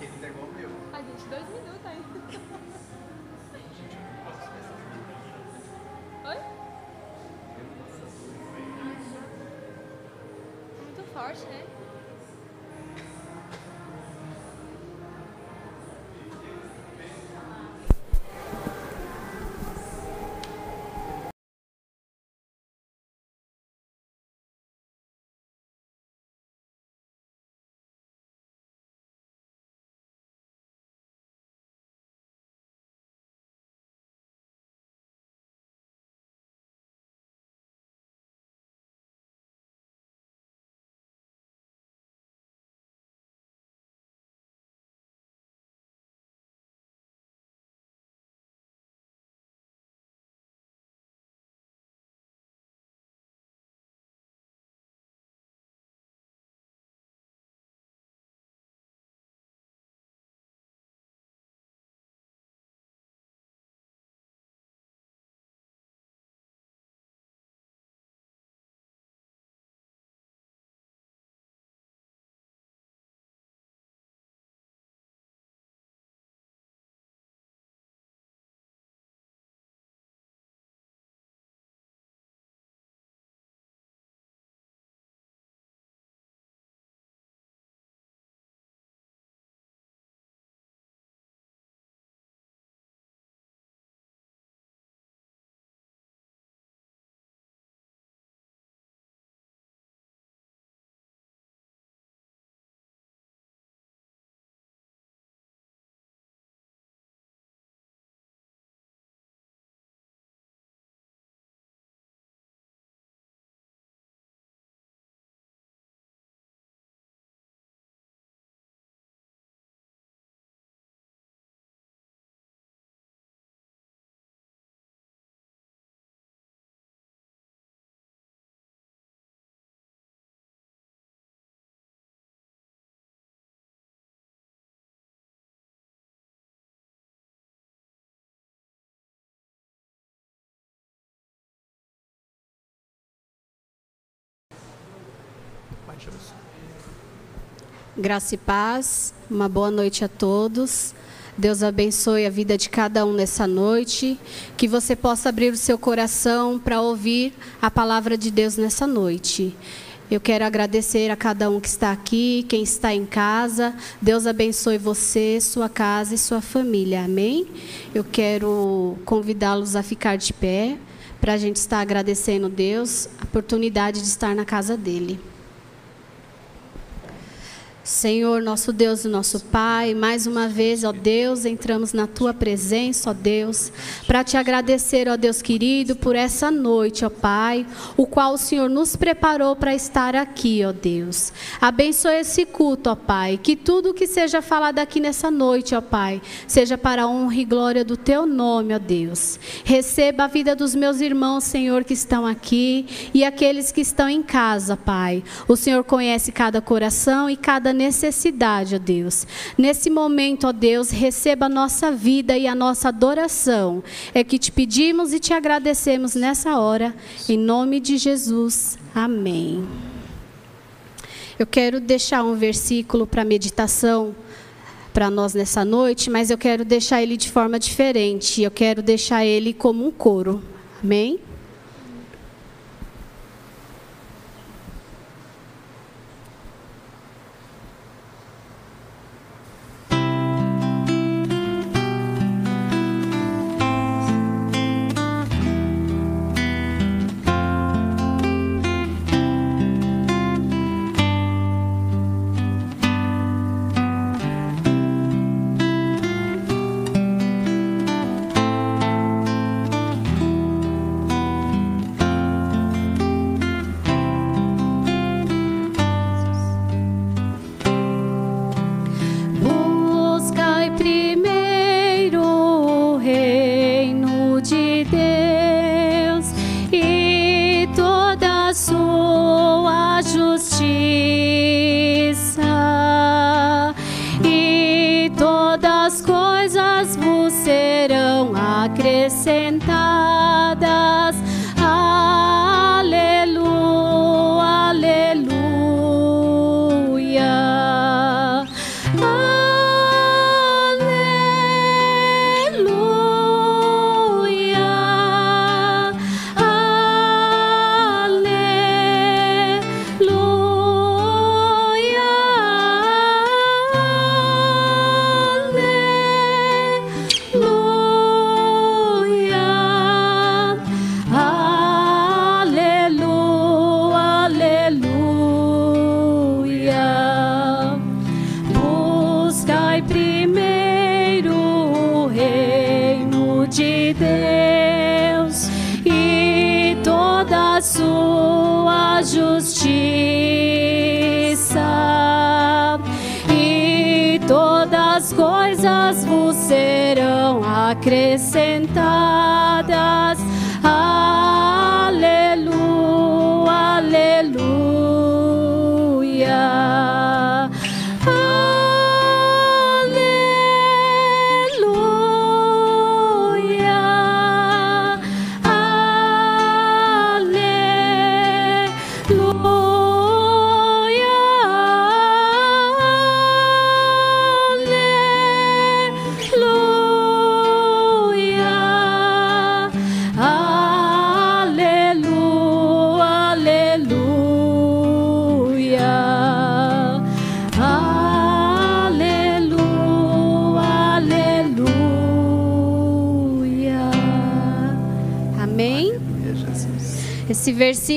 Aquele tá igual o meu. Ai, gente, dois minutos ainda. Oi? Muito forte, né? Graça e paz, uma boa noite a todos. Deus abençoe a vida de cada um nessa noite. Que você possa abrir o seu coração para ouvir a palavra de Deus nessa noite. Eu quero agradecer a cada um que está aqui, quem está em casa. Deus abençoe você, sua casa e sua família. Amém? Eu quero convidá-los a ficar de pé para a gente estar agradecendo Deus a oportunidade de estar na casa dele. Senhor, nosso Deus e nosso Pai, mais uma vez, ó Deus, entramos na tua presença, ó Deus, para te agradecer, ó Deus querido, por essa noite, ó Pai, o qual o Senhor nos preparou para estar aqui, ó Deus. Abençoe esse culto, ó Pai, que tudo que seja falado aqui nessa noite, ó Pai, seja para a honra e glória do teu nome, ó Deus. Receba a vida dos meus irmãos, Senhor, que estão aqui e aqueles que estão em casa, Pai. O Senhor conhece cada coração e cada necessidade, ó Deus. Nesse momento, ó Deus, receba a nossa vida e a nossa adoração. É que te pedimos e te agradecemos nessa hora, em nome de Jesus. Amém. Eu quero deixar um versículo para meditação para nós nessa noite, mas eu quero deixar ele de forma diferente. Eu quero deixar ele como um coro. Amém?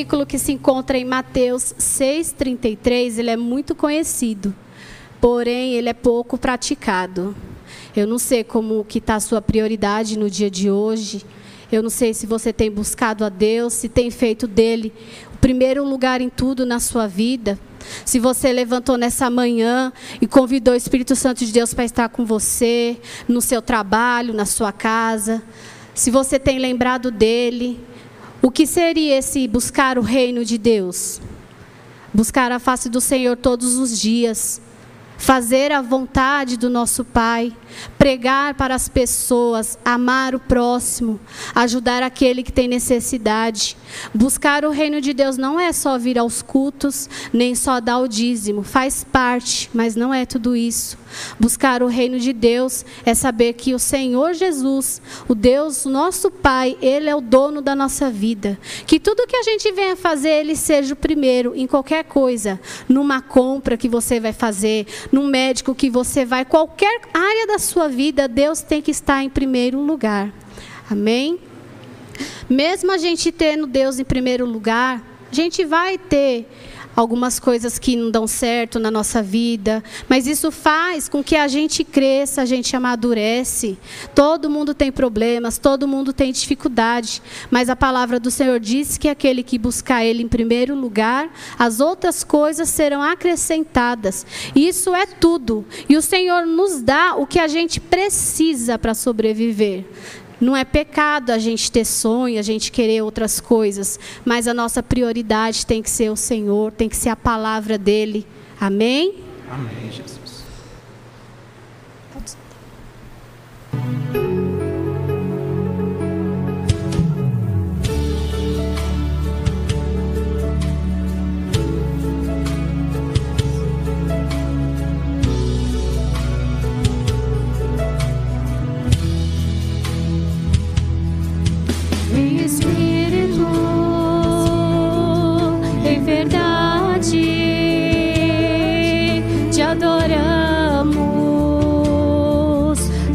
Versículo que se encontra em Mateus 6:33, ele é muito conhecido, porém ele é pouco praticado. Eu não sei como que está a sua prioridade no dia de hoje. Eu não sei se você tem buscado a Deus, se tem feito dele o primeiro lugar em tudo na sua vida. Se você levantou nessa manhã e convidou o Espírito Santo de Deus para estar com você, no seu trabalho, na sua casa. Se você tem lembrado dele, o que seria esse buscar o reino de Deus? Buscar a face do Senhor todos os dias, fazer a vontade do nosso Pai, pregar para as pessoas, amar o próximo, ajudar aquele que tem necessidade. Buscar o reino de Deus não é só vir aos cultos, nem só dar o dízimo, faz parte, mas não é tudo isso. Buscar o reino de Deus é saber que o Senhor Jesus, o Deus, nosso Pai, Ele é o dono da nossa vida. Que tudo que a gente venha fazer, Ele seja o primeiro em qualquer coisa. Numa compra que você vai fazer, num médico que você vai, qualquer área da sua vida, Deus tem que estar em primeiro lugar. Amém? Mesmo a gente tendo Deus em primeiro lugar, a gente vai ter algumas coisas que não dão certo na nossa vida, mas isso faz com que a gente cresça, a gente amadurece. Todo mundo tem problemas, todo mundo tem dificuldade, mas a palavra do Senhor diz que aquele que buscar Ele em primeiro lugar, as outras coisas serão acrescentadas. Isso é tudo. E o Senhor nos dá o que a gente precisa para sobreviver. Não é pecado a gente ter sonho, a gente querer outras coisas, mas a nossa prioridade tem que ser o Senhor, tem que ser a palavra dele. Amém? Amém, Jesus. Em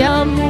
Te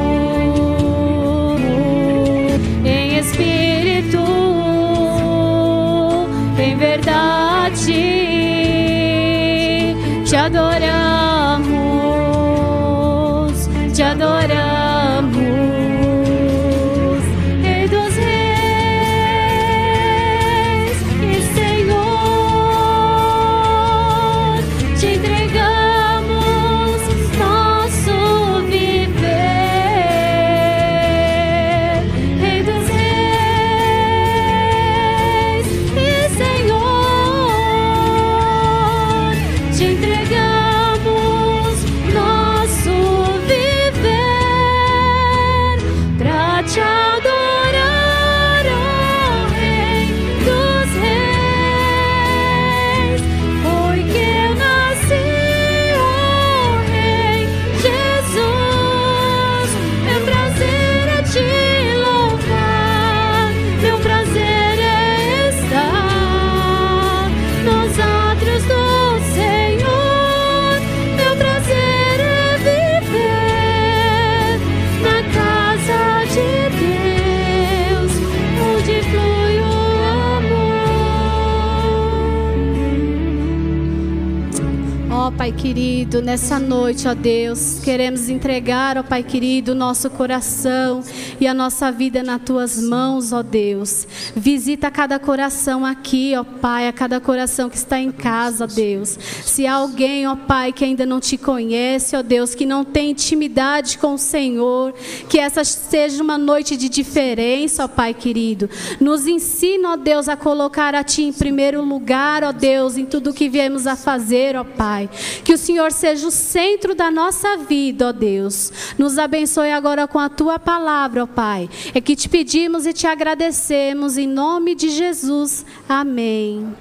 querido, nessa noite, ó Deus, queremos entregar, ó Pai querido, o nosso coração e a nossa vida nas tuas mãos, ó Deus. Visita cada coração aqui, ó Pai, a cada coração que está em casa, ó Deus. Se há alguém, ó Pai, que ainda não te conhece, ó Deus, que não tem intimidade com o Senhor, que essa seja uma noite de diferença, ó Pai querido. Nos ensina, ó Deus, a colocar a Ti em primeiro lugar, ó Deus, em tudo que viemos a fazer, ó Pai. Que o Senhor seja o centro da nossa vida, ó Deus. Nos abençoe agora com a Tua palavra, ó Pai. É que te pedimos e te agradecemos em nome de Jesus. Amém.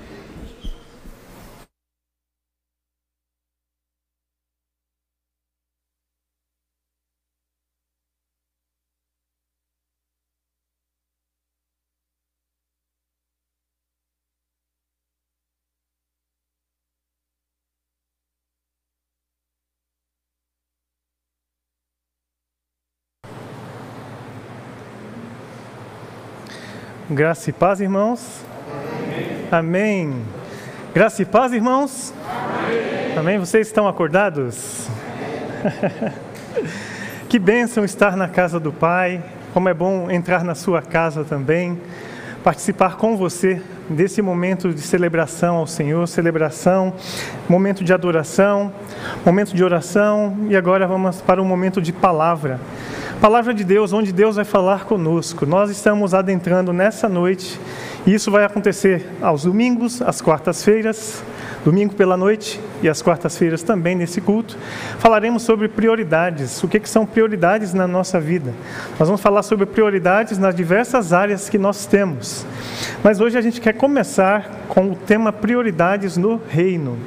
Graça e paz, irmãos. Amém. Graça e paz, irmãos. Amém. Vocês estão acordados? que bênção estar na casa do Pai. Como é bom entrar na sua casa também. Participar com você desse momento de celebração ao Senhor, celebração, momento de adoração, momento de oração e agora vamos para um momento de palavra. Palavra de Deus, onde Deus vai falar conosco. Nós estamos adentrando nessa noite e isso vai acontecer aos domingos, às quartas-feiras, domingo pela noite e às quartas-feiras também nesse culto. Falaremos sobre prioridades, o que, que são prioridades na nossa vida. Nós vamos falar sobre prioridades nas diversas áreas que nós temos. Mas hoje a gente quer começar com o tema prioridades no reino.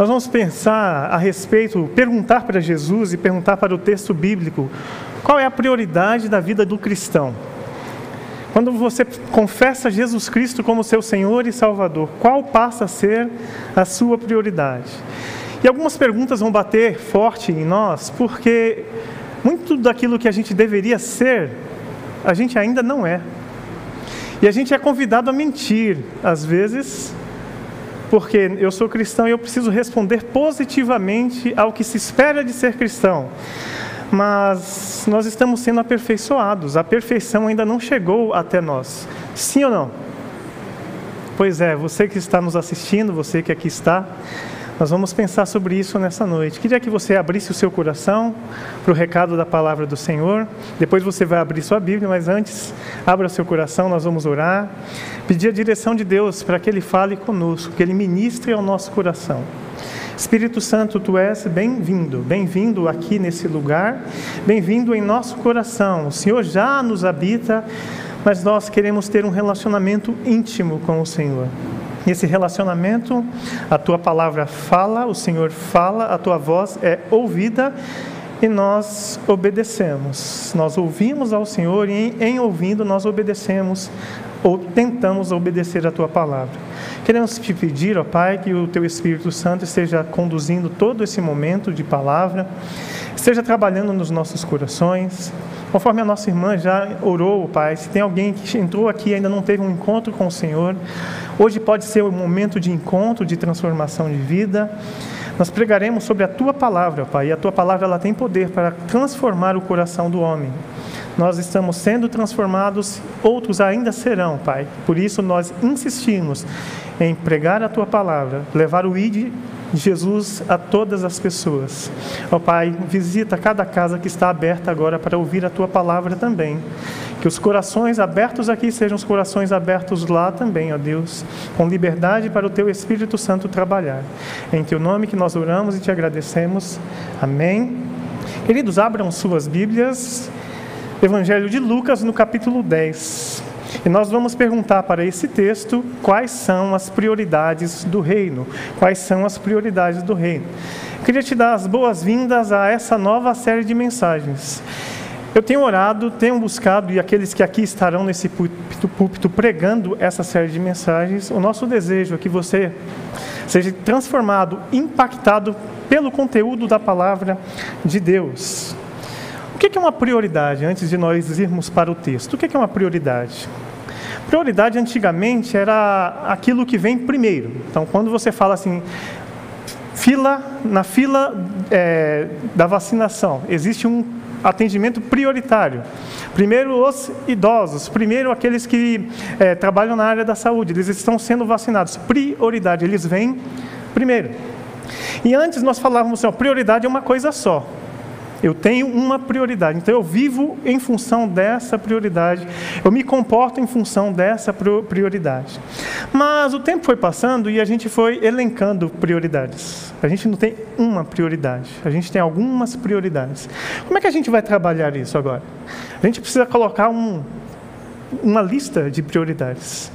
Nós vamos pensar a respeito, perguntar para Jesus e perguntar para o texto bíblico qual é a prioridade da vida do cristão. Quando você confessa Jesus Cristo como seu Senhor e Salvador, qual passa a ser a sua prioridade? E algumas perguntas vão bater forte em nós, porque muito daquilo que a gente deveria ser, a gente ainda não é. E a gente é convidado a mentir, às vezes, porque eu sou cristão e eu preciso responder positivamente ao que se espera de ser cristão. Mas nós estamos sendo aperfeiçoados, a perfeição ainda não chegou até nós. Sim ou não? Pois é, você que está nos assistindo, você que aqui está, nós vamos pensar sobre isso nessa noite. Queria que você abrisse o seu coração para o recado da palavra do Senhor. Depois você vai abrir sua Bíblia, mas antes, abra seu coração, nós vamos orar. Pedir a direção de Deus para que Ele fale conosco, que Ele ministre ao nosso coração. Espírito Santo, tu és bem-vindo, bem-vindo aqui nesse lugar, bem-vindo em nosso coração. O Senhor já nos habita, mas nós queremos ter um relacionamento íntimo com o Senhor. Nesse relacionamento, a tua palavra fala, o Senhor fala, a tua voz é ouvida e nós obedecemos. Nós ouvimos ao Senhor e em, em ouvindo nós obedecemos ou tentamos obedecer a tua palavra. Queremos te pedir, ó Pai, que o teu Espírito Santo esteja conduzindo todo esse momento de palavra, esteja trabalhando nos nossos corações. Conforme a nossa irmã já orou, Pai, se tem alguém que entrou aqui e ainda não teve um encontro com o Senhor, hoje pode ser um momento de encontro, de transformação de vida. Nós pregaremos sobre a tua palavra, Pai, e a tua palavra ela tem poder para transformar o coração do homem. Nós estamos sendo transformados, outros ainda serão, Pai. Por isso nós insistimos em pregar a tua palavra, levar o ID Jesus a todas as pessoas. Ó Pai, visita cada casa que está aberta agora para ouvir a tua palavra também. Que os corações abertos aqui sejam os corações abertos lá também, ó Deus, com liberdade para o teu Espírito Santo trabalhar. Em teu nome que nós oramos e te agradecemos. Amém. Queridos, abram suas Bíblias Evangelho de Lucas, no capítulo 10. E nós vamos perguntar para esse texto quais são as prioridades do reino. Quais são as prioridades do reino. Queria te dar as boas-vindas a essa nova série de mensagens. Eu tenho orado, tenho buscado, e aqueles que aqui estarão nesse púlpito, púlpito pregando essa série de mensagens, o nosso desejo é que você seja transformado, impactado pelo conteúdo da palavra de Deus que é uma prioridade, antes de nós irmos para o texto? O que é uma prioridade? Prioridade antigamente era aquilo que vem primeiro. Então, quando você fala assim, fila, na fila é, da vacinação, existe um atendimento prioritário. Primeiro os idosos, primeiro aqueles que é, trabalham na área da saúde, eles estão sendo vacinados. Prioridade, eles vêm primeiro. E antes nós falávamos assim, ó, prioridade é uma coisa só. Eu tenho uma prioridade, então eu vivo em função dessa prioridade, eu me comporto em função dessa prioridade. Mas o tempo foi passando e a gente foi elencando prioridades. A gente não tem uma prioridade, a gente tem algumas prioridades. Como é que a gente vai trabalhar isso agora? A gente precisa colocar um, uma lista de prioridades.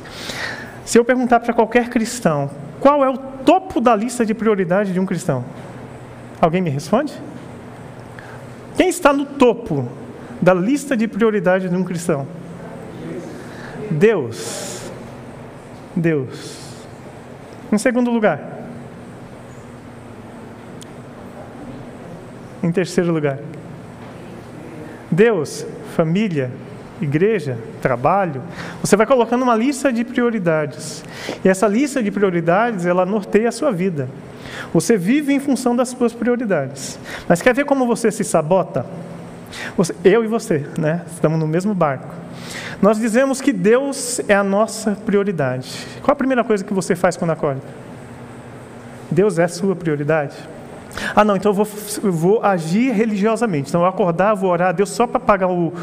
Se eu perguntar para qualquer cristão, qual é o topo da lista de prioridade de um cristão? Alguém me responde? Quem está no topo da lista de prioridades de um cristão? Deus. Deus. Em segundo lugar. Em terceiro lugar. Deus, família, igreja, trabalho. Você vai colocando uma lista de prioridades. E essa lista de prioridades, ela norteia a sua vida. Você vive em função das suas prioridades. Mas quer ver como você se sabota? Você, eu e você, né? Estamos no mesmo barco. Nós dizemos que Deus é a nossa prioridade. Qual a primeira coisa que você faz quando acorda? Deus é a sua prioridade? Ah, não, então eu vou, eu vou agir religiosamente. Então eu acordar, vou orar a Deus só para pagar o,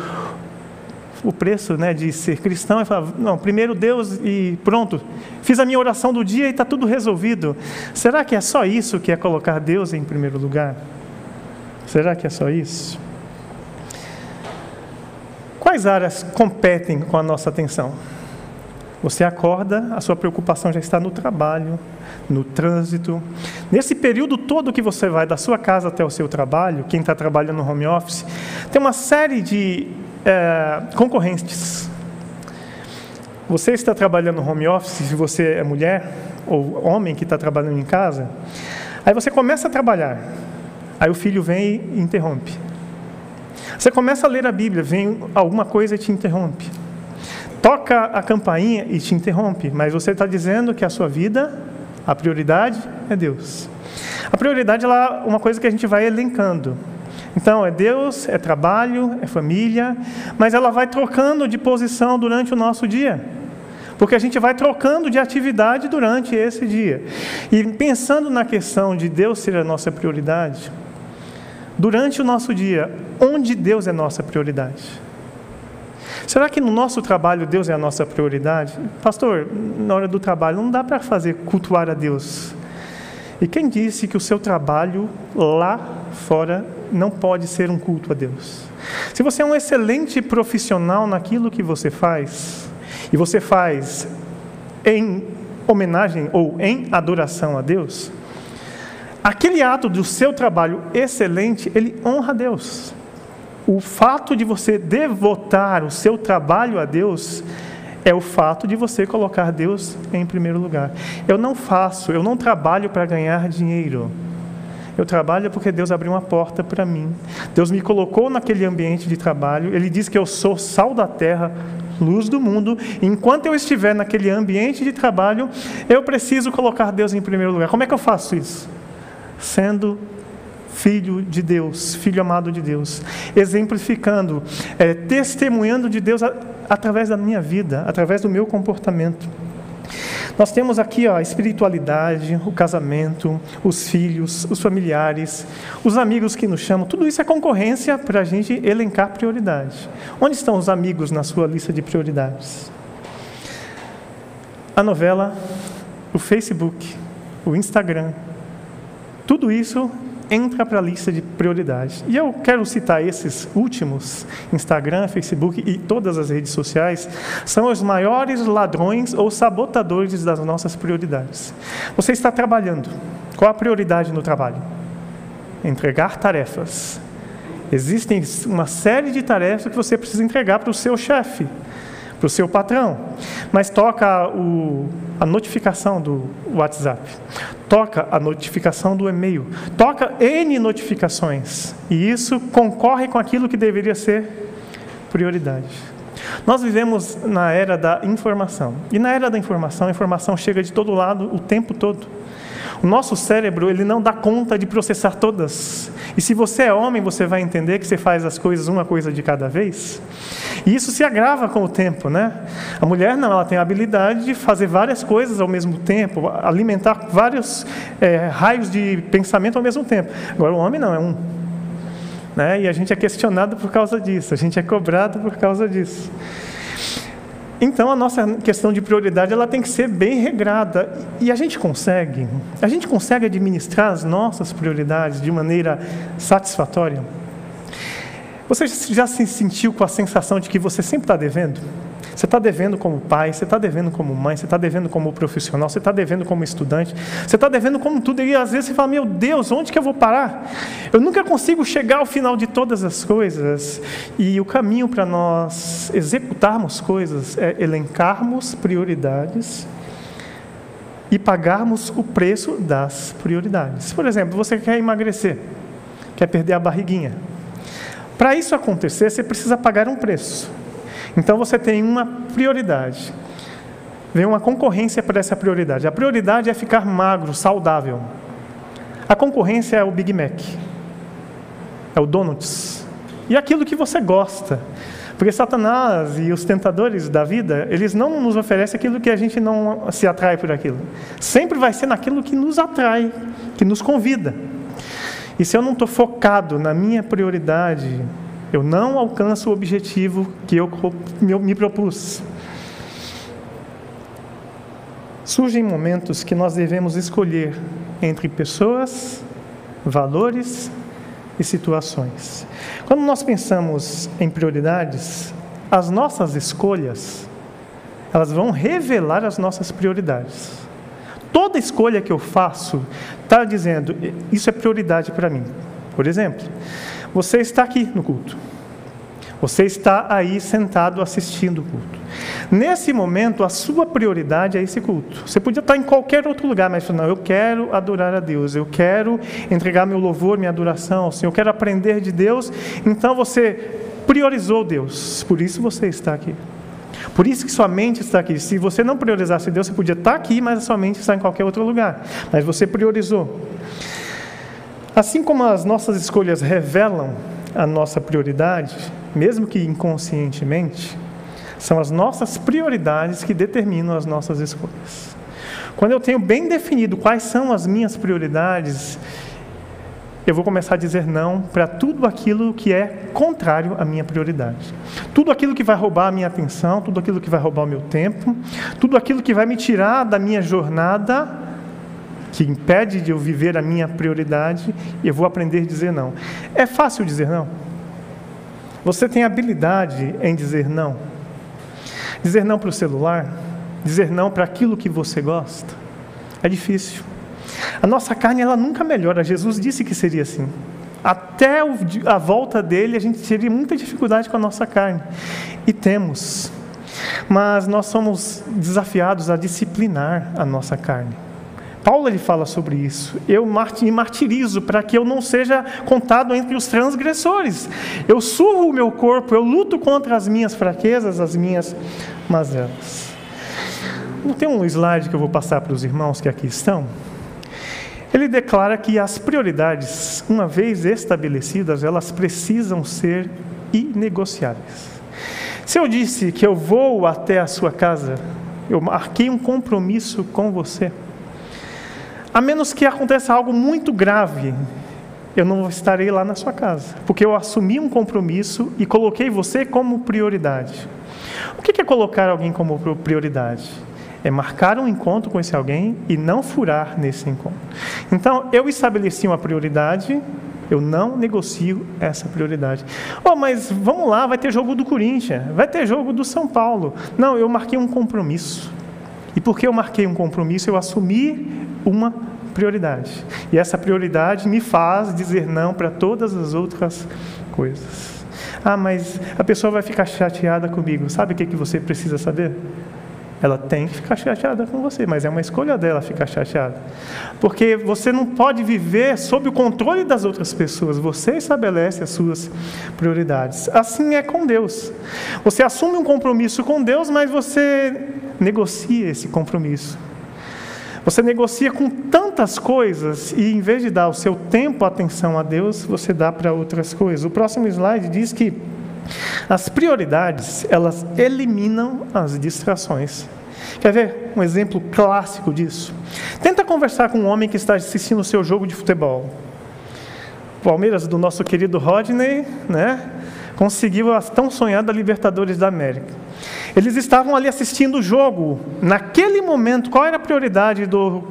o preço né, de ser cristão e falar, não, primeiro Deus e pronto, fiz a minha oração do dia e está tudo resolvido. Será que é só isso que é colocar Deus em primeiro lugar? Será que é só isso? Quais áreas competem com a nossa atenção? Você acorda, a sua preocupação já está no trabalho, no trânsito. Nesse período todo que você vai da sua casa até o seu trabalho, quem está trabalhando no home office, tem uma série de é, concorrentes. Você está trabalhando no home office, se você é mulher ou homem que está trabalhando em casa, aí você começa a trabalhar, aí o filho vem e interrompe. Você começa a ler a Bíblia, vem alguma coisa e te interrompe. Toca a campainha e te interrompe, mas você está dizendo que a sua vida, a prioridade é Deus. A prioridade é uma coisa que a gente vai elencando. Então, é Deus, é trabalho, é família, mas ela vai trocando de posição durante o nosso dia. Porque a gente vai trocando de atividade durante esse dia. E pensando na questão de Deus ser a nossa prioridade, durante o nosso dia, onde Deus é nossa prioridade? Será que no nosso trabalho Deus é a nossa prioridade? Pastor, na hora do trabalho não dá para fazer cultuar a Deus. E quem disse que o seu trabalho lá fora não pode ser um culto a Deus. Se você é um excelente profissional naquilo que você faz, e você faz em homenagem ou em adoração a Deus, aquele ato do seu trabalho excelente, ele honra a Deus. O fato de você devotar o seu trabalho a Deus é o fato de você colocar Deus em primeiro lugar. Eu não faço, eu não trabalho para ganhar dinheiro. Eu trabalho porque Deus abriu uma porta para mim. Deus me colocou naquele ambiente de trabalho. Ele diz que eu sou sal da terra, luz do mundo. Enquanto eu estiver naquele ambiente de trabalho, eu preciso colocar Deus em primeiro lugar. Como é que eu faço isso? Sendo filho de Deus, filho amado de Deus, exemplificando, é, testemunhando de Deus a, através da minha vida, através do meu comportamento. Nós temos aqui ó, a espiritualidade, o casamento, os filhos, os familiares, os amigos que nos chamam, tudo isso é concorrência para a gente elencar prioridades. Onde estão os amigos na sua lista de prioridades? A novela, o Facebook, o Instagram, tudo isso entra para a lista de prioridades. E eu quero citar esses últimos, Instagram, Facebook e todas as redes sociais, são os maiores ladrões ou sabotadores das nossas prioridades. Você está trabalhando. Qual a prioridade no trabalho? Entregar tarefas. Existem uma série de tarefas que você precisa entregar para o seu chefe para o seu patrão. Mas toca o, a notificação do WhatsApp, toca a notificação do e-mail, toca N notificações. E isso concorre com aquilo que deveria ser prioridade. Nós vivemos na era da informação. E na era da informação, a informação chega de todo lado o tempo todo. O nosso cérebro, ele não dá conta de processar todas. E se você é homem, você vai entender que você faz as coisas uma coisa de cada vez. E isso se agrava com o tempo, né? A mulher não, ela tem a habilidade de fazer várias coisas ao mesmo tempo, alimentar vários é, raios de pensamento ao mesmo tempo. Agora o homem não, é um. Né? E a gente é questionado por causa disso, a gente é cobrado por causa disso. Então a nossa questão de prioridade ela tem que ser bem regrada e a gente consegue, a gente consegue administrar as nossas prioridades de maneira satisfatória. Você já se sentiu com a sensação de que você sempre está devendo? Você está devendo como pai, você está devendo como mãe, você está devendo como profissional, você está devendo como estudante, você está devendo como tudo. E às vezes você fala: Meu Deus, onde que eu vou parar? Eu nunca consigo chegar ao final de todas as coisas. E o caminho para nós executarmos coisas é elencarmos prioridades e pagarmos o preço das prioridades. Por exemplo, você quer emagrecer, quer perder a barriguinha. Para isso acontecer, você precisa pagar um preço. Então você tem uma prioridade. Vem uma concorrência para essa prioridade. A prioridade é ficar magro, saudável. A concorrência é o Big Mac, é o Donuts. E aquilo que você gosta. Porque Satanás e os tentadores da vida, eles não nos oferecem aquilo que a gente não se atrai por aquilo. Sempre vai ser naquilo que nos atrai, que nos convida. E se eu não estou focado na minha prioridade, eu não alcanço o objetivo que eu me propus. Surgem momentos que nós devemos escolher entre pessoas, valores e situações. Quando nós pensamos em prioridades, as nossas escolhas, elas vão revelar as nossas prioridades. Toda escolha que eu faço está dizendo, isso é prioridade para mim. Por exemplo, você está aqui no culto. Você está aí sentado assistindo o culto. Nesse momento, a sua prioridade é esse culto. Você podia estar em qualquer outro lugar, mas não, eu quero adorar a Deus, eu quero entregar meu louvor, minha adoração ao Senhor, eu quero aprender de Deus. Então você priorizou Deus, por isso você está aqui. Por isso que sua mente está aqui. Se você não priorizasse Deus, você podia estar aqui, mas a sua mente está em qualquer outro lugar. Mas você priorizou. Assim como as nossas escolhas revelam a nossa prioridade, mesmo que inconscientemente, são as nossas prioridades que determinam as nossas escolhas. Quando eu tenho bem definido quais são as minhas prioridades, eu vou começar a dizer não para tudo aquilo que é contrário à minha prioridade. Tudo aquilo que vai roubar a minha atenção, tudo aquilo que vai roubar o meu tempo, tudo aquilo que vai me tirar da minha jornada que impede de eu viver a minha prioridade, eu vou aprender a dizer não. É fácil dizer não? Você tem habilidade em dizer não? Dizer não para o celular? Dizer não para aquilo que você gosta? É difícil. A nossa carne ela nunca melhora. Jesus disse que seria assim. Até a volta dele, a gente teria muita dificuldade com a nossa carne. E temos. Mas nós somos desafiados a disciplinar a nossa carne. Paulo ele fala sobre isso. Eu me martirizo para que eu não seja contado entre os transgressores. Eu surro o meu corpo, eu luto contra as minhas fraquezas, as minhas mazelas. Não tem um slide que eu vou passar para os irmãos que aqui estão? Ele declara que as prioridades, uma vez estabelecidas, elas precisam ser inegociáveis. Se eu disse que eu vou até a sua casa, eu marquei um compromisso com você. A menos que aconteça algo muito grave, eu não estarei lá na sua casa, porque eu assumi um compromisso e coloquei você como prioridade. O que é colocar alguém como prioridade? É marcar um encontro com esse alguém e não furar nesse encontro. Então, eu estabeleci uma prioridade, eu não negocio essa prioridade. Oh, mas vamos lá, vai ter jogo do Corinthians, vai ter jogo do São Paulo. Não, eu marquei um compromisso. E porque eu marquei um compromisso, eu assumi uma prioridade. E essa prioridade me faz dizer não para todas as outras coisas. Ah, mas a pessoa vai ficar chateada comigo. Sabe o que, que você precisa saber? Ela tem que ficar chateada com você, mas é uma escolha dela ficar chateada. Porque você não pode viver sob o controle das outras pessoas, você estabelece as suas prioridades. Assim é com Deus. Você assume um compromisso com Deus, mas você negocia esse compromisso. Você negocia com tantas coisas e, em vez de dar o seu tempo, atenção a Deus, você dá para outras coisas. O próximo slide diz que as prioridades, elas eliminam as distrações. Quer ver um exemplo clássico disso? Tenta conversar com um homem que está assistindo o seu jogo de futebol. Palmeiras do nosso querido Rodney, né? Conseguiu a tão sonhada Libertadores da América. Eles estavam ali assistindo o jogo. Naquele momento, qual era a prioridade do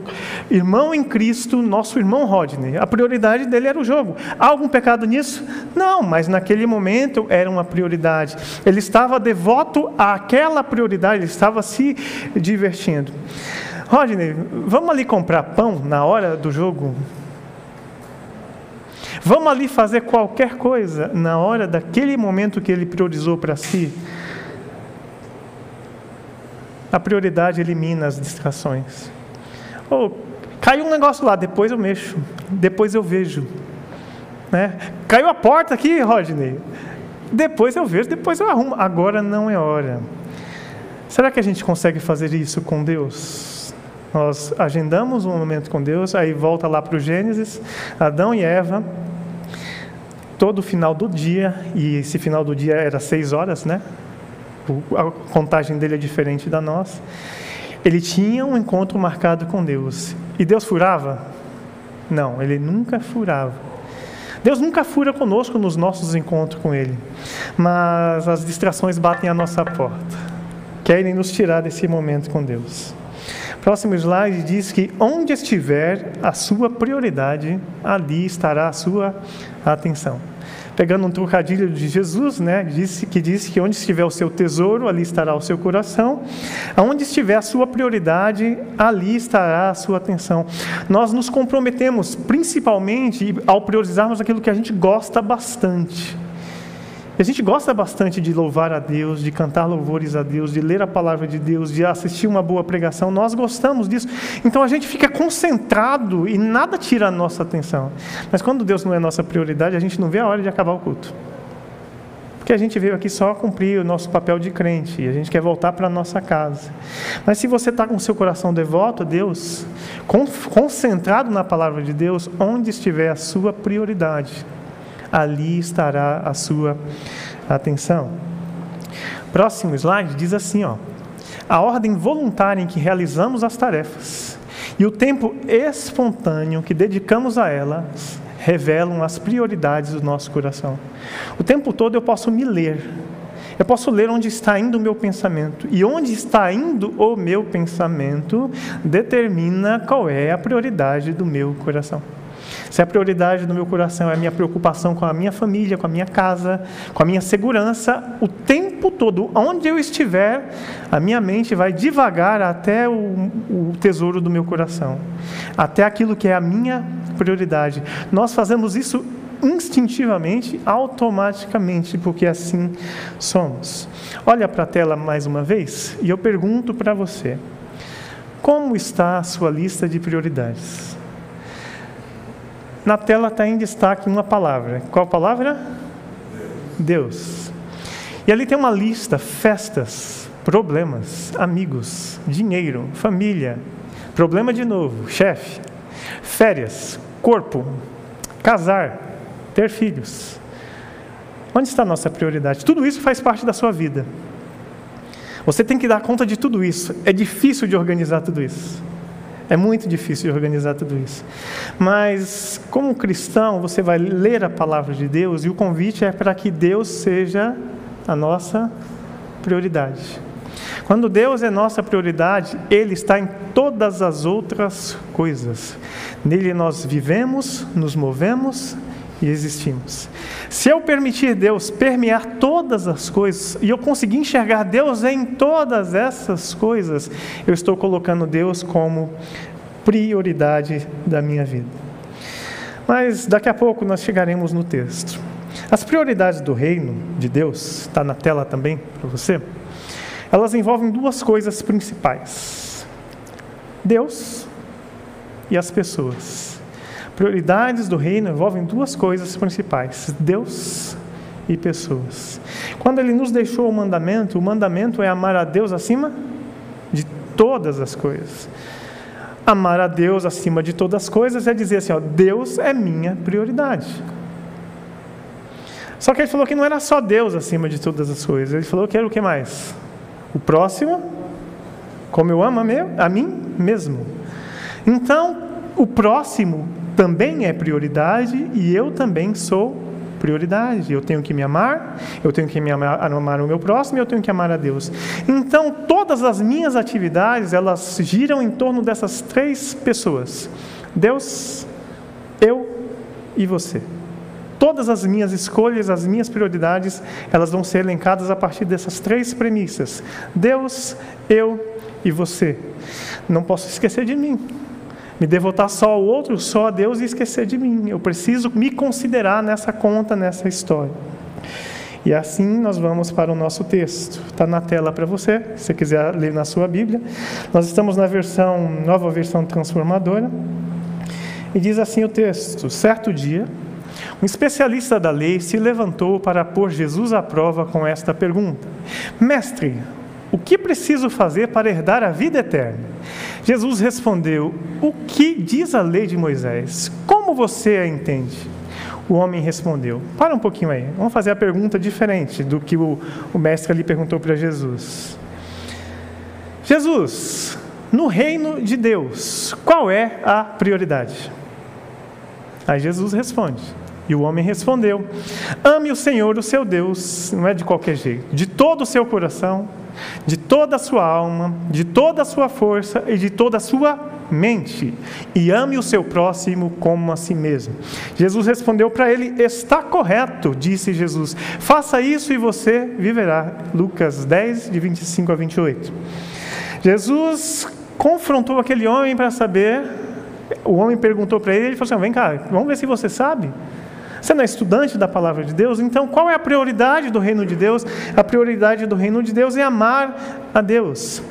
irmão em Cristo, nosso irmão Rodney? A prioridade dele era o jogo. Há algum pecado nisso? Não, mas naquele momento era uma prioridade. Ele estava devoto àquela prioridade, ele estava se divertindo. Rodney, vamos ali comprar pão na hora do jogo? Vamos ali fazer qualquer coisa na hora daquele momento que ele priorizou para si? A prioridade elimina as distrações. Oh, caiu um negócio lá, depois eu mexo, depois eu vejo. Né? Caiu a porta aqui, Rodney. Depois eu vejo, depois eu arrumo. Agora não é hora. Será que a gente consegue fazer isso com Deus? Nós agendamos um momento com Deus, aí volta lá para o Gênesis, Adão e Eva, todo final do dia, e esse final do dia era seis horas, né? a contagem dele é diferente da nossa. Ele tinha um encontro marcado com Deus. E Deus furava? Não, ele nunca furava. Deus nunca fura conosco nos nossos encontros com Ele, mas as distrações batem à nossa porta, querem nos tirar desse momento com Deus. Próximo slide diz que onde estiver a sua prioridade, ali estará a sua atenção pegando um trocadilho de Jesus, né, disse, que disse que onde estiver o seu tesouro, ali estará o seu coração. Aonde estiver a sua prioridade, ali estará a sua atenção. Nós nos comprometemos principalmente ao priorizarmos aquilo que a gente gosta bastante. A gente gosta bastante de louvar a Deus, de cantar louvores a Deus, de ler a palavra de Deus, de assistir uma boa pregação. Nós gostamos disso. Então a gente fica concentrado e nada tira a nossa atenção. Mas quando Deus não é nossa prioridade, a gente não vê a hora de acabar o culto. Porque a gente veio aqui só cumprir o nosso papel de crente e a gente quer voltar para a nossa casa. Mas se você está com seu coração devoto a Deus, concentrado na palavra de Deus, onde estiver a sua prioridade, ali estará a sua atenção. Próximo slide diz assim, ó: a ordem voluntária em que realizamos as tarefas e o tempo espontâneo que dedicamos a elas revelam as prioridades do nosso coração. O tempo todo eu posso me ler. Eu posso ler onde está indo o meu pensamento. E onde está indo o meu pensamento determina qual é a prioridade do meu coração. Se a prioridade do meu coração é a minha preocupação com a minha família, com a minha casa, com a minha segurança, o tempo todo, onde eu estiver, a minha mente vai devagar até o, o tesouro do meu coração, até aquilo que é a minha prioridade. Nós fazemos isso instintivamente, automaticamente, porque assim somos. Olha para a tela mais uma vez e eu pergunto para você: como está a sua lista de prioridades? Na tela está em destaque uma palavra. Qual palavra? Deus. E ali tem uma lista: festas, problemas, amigos, dinheiro, família, problema de novo, chefe, férias, corpo, casar, ter filhos. Onde está a nossa prioridade? Tudo isso faz parte da sua vida. Você tem que dar conta de tudo isso. É difícil de organizar tudo isso. É muito difícil de organizar tudo isso. Mas, como cristão, você vai ler a palavra de Deus e o convite é para que Deus seja a nossa prioridade. Quando Deus é nossa prioridade, Ele está em todas as outras coisas. Nele nós vivemos, nos movemos e existimos. Se eu permitir Deus permear todas as coisas e eu conseguir enxergar Deus em todas essas coisas, eu estou colocando Deus como prioridade da minha vida. Mas daqui a pouco nós chegaremos no texto. As prioridades do reino de Deus, está na tela também para você, elas envolvem duas coisas principais: Deus e as pessoas prioridades do reino envolvem duas coisas principais: Deus e pessoas. Quando ele nos deixou o mandamento, o mandamento é amar a Deus acima de todas as coisas. Amar a Deus acima de todas as coisas é dizer assim: ó, Deus é minha prioridade. Só que ele falou que não era só Deus acima de todas as coisas, ele falou que era o que mais? O próximo, como eu amo a mim mesmo. Então, o próximo também é prioridade e eu também sou prioridade. Eu tenho que me amar, eu tenho que me amar, amar o meu próximo eu tenho que amar a Deus. Então, todas as minhas atividades, elas giram em torno dessas três pessoas: Deus, eu e você. Todas as minhas escolhas, as minhas prioridades, elas vão ser elencadas a partir dessas três premissas: Deus, eu e você. Não posso esquecer de mim me devotar só ao outro, só a Deus e esquecer de mim. Eu preciso me considerar nessa conta, nessa história. E assim nós vamos para o nosso texto. Está na tela para você, se você quiser ler na sua Bíblia. Nós estamos na versão, nova versão transformadora. E diz assim o texto: Certo dia, um especialista da lei se levantou para pôr Jesus à prova com esta pergunta: Mestre, o que preciso fazer para herdar a vida eterna? Jesus respondeu: O que diz a lei de Moisés? Como você a entende? O homem respondeu: Para um pouquinho aí, vamos fazer a pergunta diferente do que o, o mestre ali perguntou para Jesus. Jesus, no reino de Deus, qual é a prioridade? Aí Jesus responde: e o homem respondeu: Ame o Senhor, o seu Deus, não é de qualquer jeito, de todo o seu coração, de toda a sua alma, de toda a sua força e de toda a sua mente, e ame o seu próximo como a si mesmo. Jesus respondeu para ele: Está correto, disse Jesus, faça isso e você viverá. Lucas 10, de 25 a 28. Jesus confrontou aquele homem para saber. O homem perguntou para ele, ele falou assim: Vem cá, vamos ver se você sabe. Você não é estudante da palavra de Deus? Então, qual é a prioridade do reino de Deus? A prioridade do reino de Deus é amar a Deus.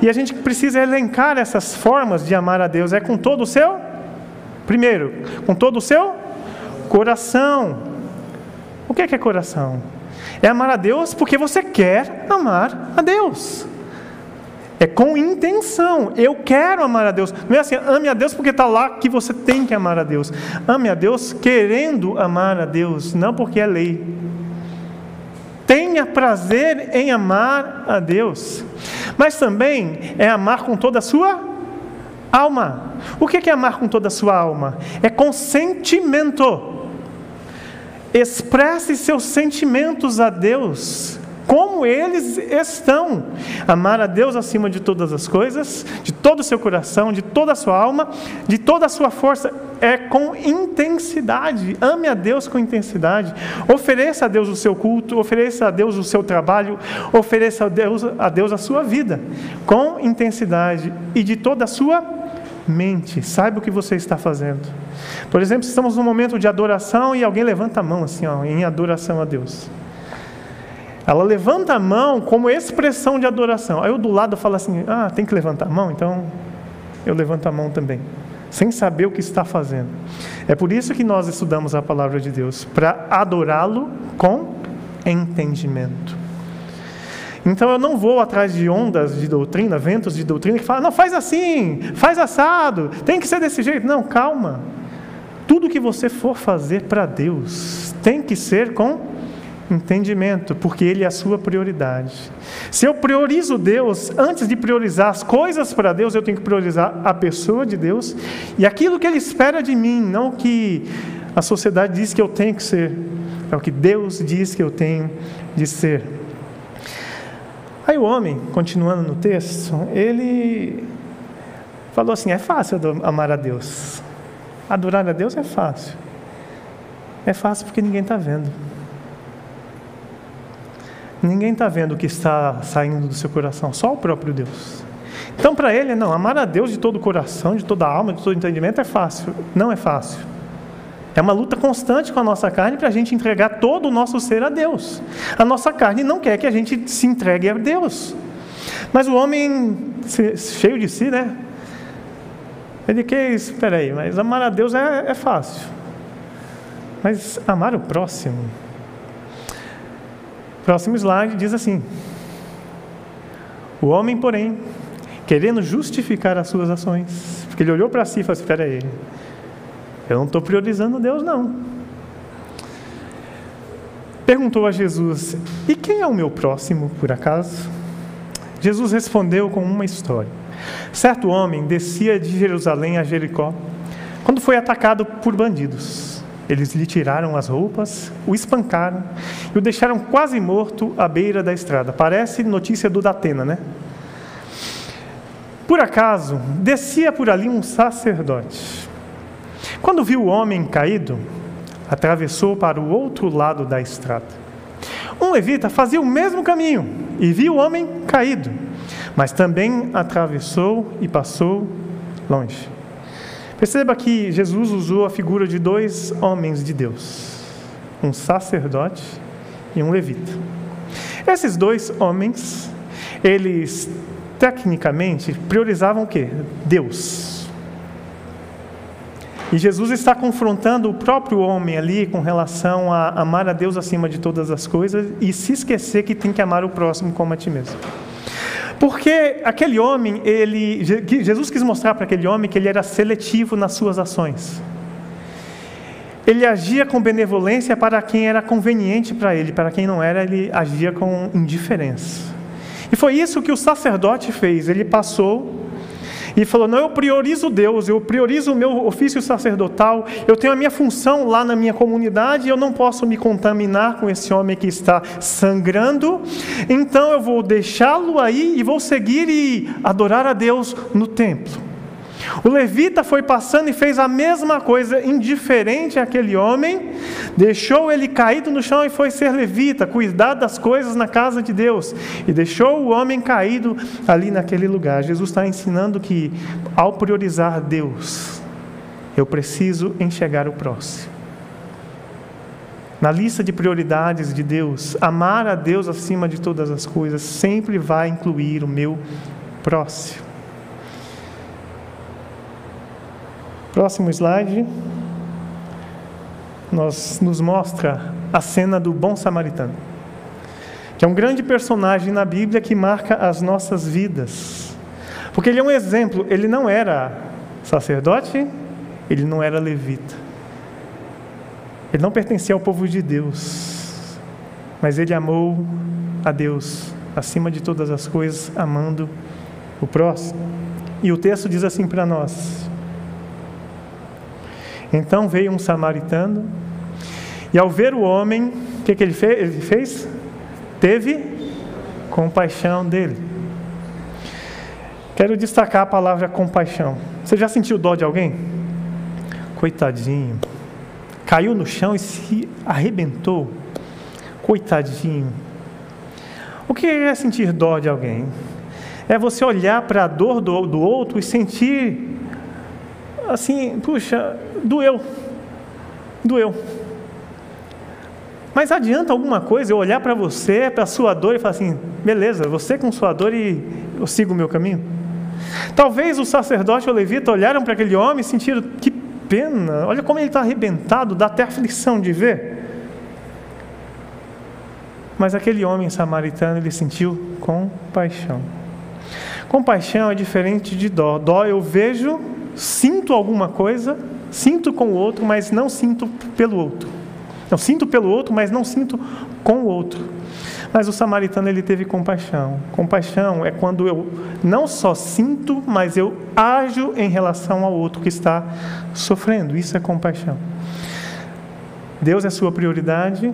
E a gente precisa elencar essas formas de amar a Deus. É com todo o seu? Primeiro, com todo o seu coração. O que é, que é coração? É amar a Deus porque você quer amar a Deus. É com intenção. Eu quero amar a Deus. Não é assim, ame a Deus porque está lá que você tem que amar a Deus. Ame a Deus querendo amar a Deus, não porque é lei. Tenha prazer em amar a Deus. Mas também é amar com toda a sua alma. O que é amar com toda a sua alma? É com sentimento. Expresse seus sentimentos a Deus como eles estão. Amar a Deus acima de todas as coisas, de todo o seu coração, de toda a sua alma, de toda a sua força, é com intensidade. Ame a Deus com intensidade. Ofereça a Deus o seu culto, ofereça a Deus o seu trabalho, ofereça a Deus a, Deus a sua vida, com intensidade e de toda a sua mente. Saiba o que você está fazendo. Por exemplo, estamos num momento de adoração e alguém levanta a mão assim, ó, em adoração a Deus. Ela levanta a mão como expressão de adoração. Aí eu do lado falo assim: ah, tem que levantar a mão? Então eu levanto a mão também, sem saber o que está fazendo. É por isso que nós estudamos a palavra de Deus, para adorá-lo com entendimento. Então eu não vou atrás de ondas de doutrina, ventos de doutrina que falam, não, faz assim, faz assado, tem que ser desse jeito. Não, calma. Tudo que você for fazer para Deus tem que ser com entendimento, porque Ele é a sua prioridade. Se eu priorizo Deus, antes de priorizar as coisas para Deus, eu tenho que priorizar a pessoa de Deus e aquilo que Ele espera de mim, não o que a sociedade diz que eu tenho que ser, é o que Deus diz que eu tenho de ser. Aí o homem, continuando no texto, ele falou assim: é fácil amar a Deus, adorar a Deus é fácil. É fácil porque ninguém está vendo. Ninguém está vendo o que está saindo do seu coração, só o próprio Deus. Então, para ele, não, amar a Deus de todo o coração, de toda a alma, de todo o entendimento é fácil. Não é fácil. É uma luta constante com a nossa carne para a gente entregar todo o nosso ser a Deus. A nossa carne não quer que a gente se entregue a Deus. Mas o homem, cheio de si, né? Ele quer, espera aí, mas amar a Deus é, é fácil. Mas amar o próximo, Próximo slide diz assim: O homem, porém, querendo justificar as suas ações, porque ele olhou para si e falou assim: espera aí, eu não estou priorizando Deus, não. Perguntou a Jesus: E quem é o meu próximo, por acaso? Jesus respondeu com uma história. Certo homem descia de Jerusalém a Jericó quando foi atacado por bandidos. Eles lhe tiraram as roupas, o espancaram e o deixaram quase morto à beira da estrada. Parece notícia do Datena, né? Por acaso, descia por ali um sacerdote. Quando viu o homem caído, atravessou para o outro lado da estrada. Um levita fazia o mesmo caminho e viu o homem caído, mas também atravessou e passou longe. Perceba que Jesus usou a figura de dois homens de Deus, um sacerdote e um levita. Esses dois homens, eles tecnicamente priorizavam o quê? Deus. E Jesus está confrontando o próprio homem ali com relação a amar a Deus acima de todas as coisas e se esquecer que tem que amar o próximo como a ti mesmo. Porque aquele homem, ele, Jesus quis mostrar para aquele homem que ele era seletivo nas suas ações. Ele agia com benevolência para quem era conveniente para ele, para quem não era, ele agia com indiferença. E foi isso que o sacerdote fez. Ele passou e falou: Não, eu priorizo Deus, eu priorizo o meu ofício sacerdotal, eu tenho a minha função lá na minha comunidade, eu não posso me contaminar com esse homem que está sangrando, então eu vou deixá-lo aí e vou seguir e adorar a Deus no templo. O levita foi passando e fez a mesma coisa, indiferente àquele homem, deixou ele caído no chão e foi ser levita, cuidar das coisas na casa de Deus, e deixou o homem caído ali naquele lugar. Jesus está ensinando que, ao priorizar Deus, eu preciso enxergar o próximo. Na lista de prioridades de Deus, amar a Deus acima de todas as coisas sempre vai incluir o meu próximo. Próximo slide. Nós, nos mostra a cena do bom samaritano, que é um grande personagem na Bíblia que marca as nossas vidas. Porque ele é um exemplo, ele não era sacerdote, ele não era levita. Ele não pertencia ao povo de Deus, mas ele amou a Deus acima de todas as coisas, amando o próximo. E o texto diz assim para nós: então veio um samaritano, e ao ver o homem, o que, que ele, fez? Teve compaixão dele. Quero destacar a palavra compaixão. Você já sentiu dó de alguém? Coitadinho. Caiu no chão e se arrebentou. Coitadinho. O que é sentir dó de alguém? É você olhar para a dor do, do outro e sentir assim, puxa, doeu. Doeu. Mas adianta alguma coisa eu olhar para você, para a sua dor e falar assim: beleza, você com sua dor e eu sigo o meu caminho? Talvez o sacerdote ou o levita olharam para aquele homem e sentiram: que pena, olha como ele está arrebentado, dá até aflição de ver. Mas aquele homem samaritano, ele sentiu compaixão. Compaixão é diferente de dó. Dó eu vejo, sinto alguma coisa, sinto com o outro, mas não sinto pelo outro. Eu sinto pelo outro, mas não sinto com o outro. Mas o samaritano ele teve compaixão. Compaixão é quando eu não só sinto, mas eu ajo em relação ao outro que está sofrendo. Isso é compaixão. Deus é sua prioridade,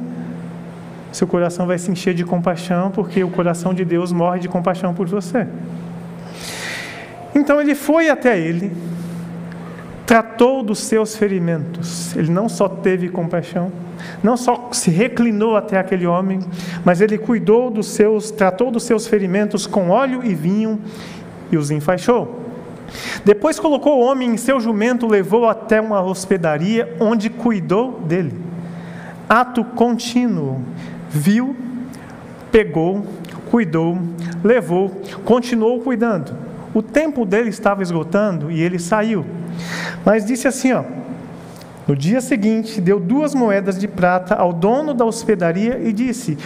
seu coração vai se encher de compaixão, porque o coração de Deus morre de compaixão por você. Então ele foi até ele, tratou dos seus ferimentos. Ele não só teve compaixão, não só se reclinou até aquele homem, mas ele cuidou dos seus, tratou dos seus ferimentos com óleo e vinho e os enfaixou. Depois colocou o homem em seu jumento, levou até uma hospedaria onde cuidou dele. Ato contínuo viu, pegou, cuidou, levou, continuou cuidando. O tempo dele estava esgotando e ele saiu. Mas disse assim, ó: No dia seguinte, deu duas moedas de prata ao dono da hospedaria e disse: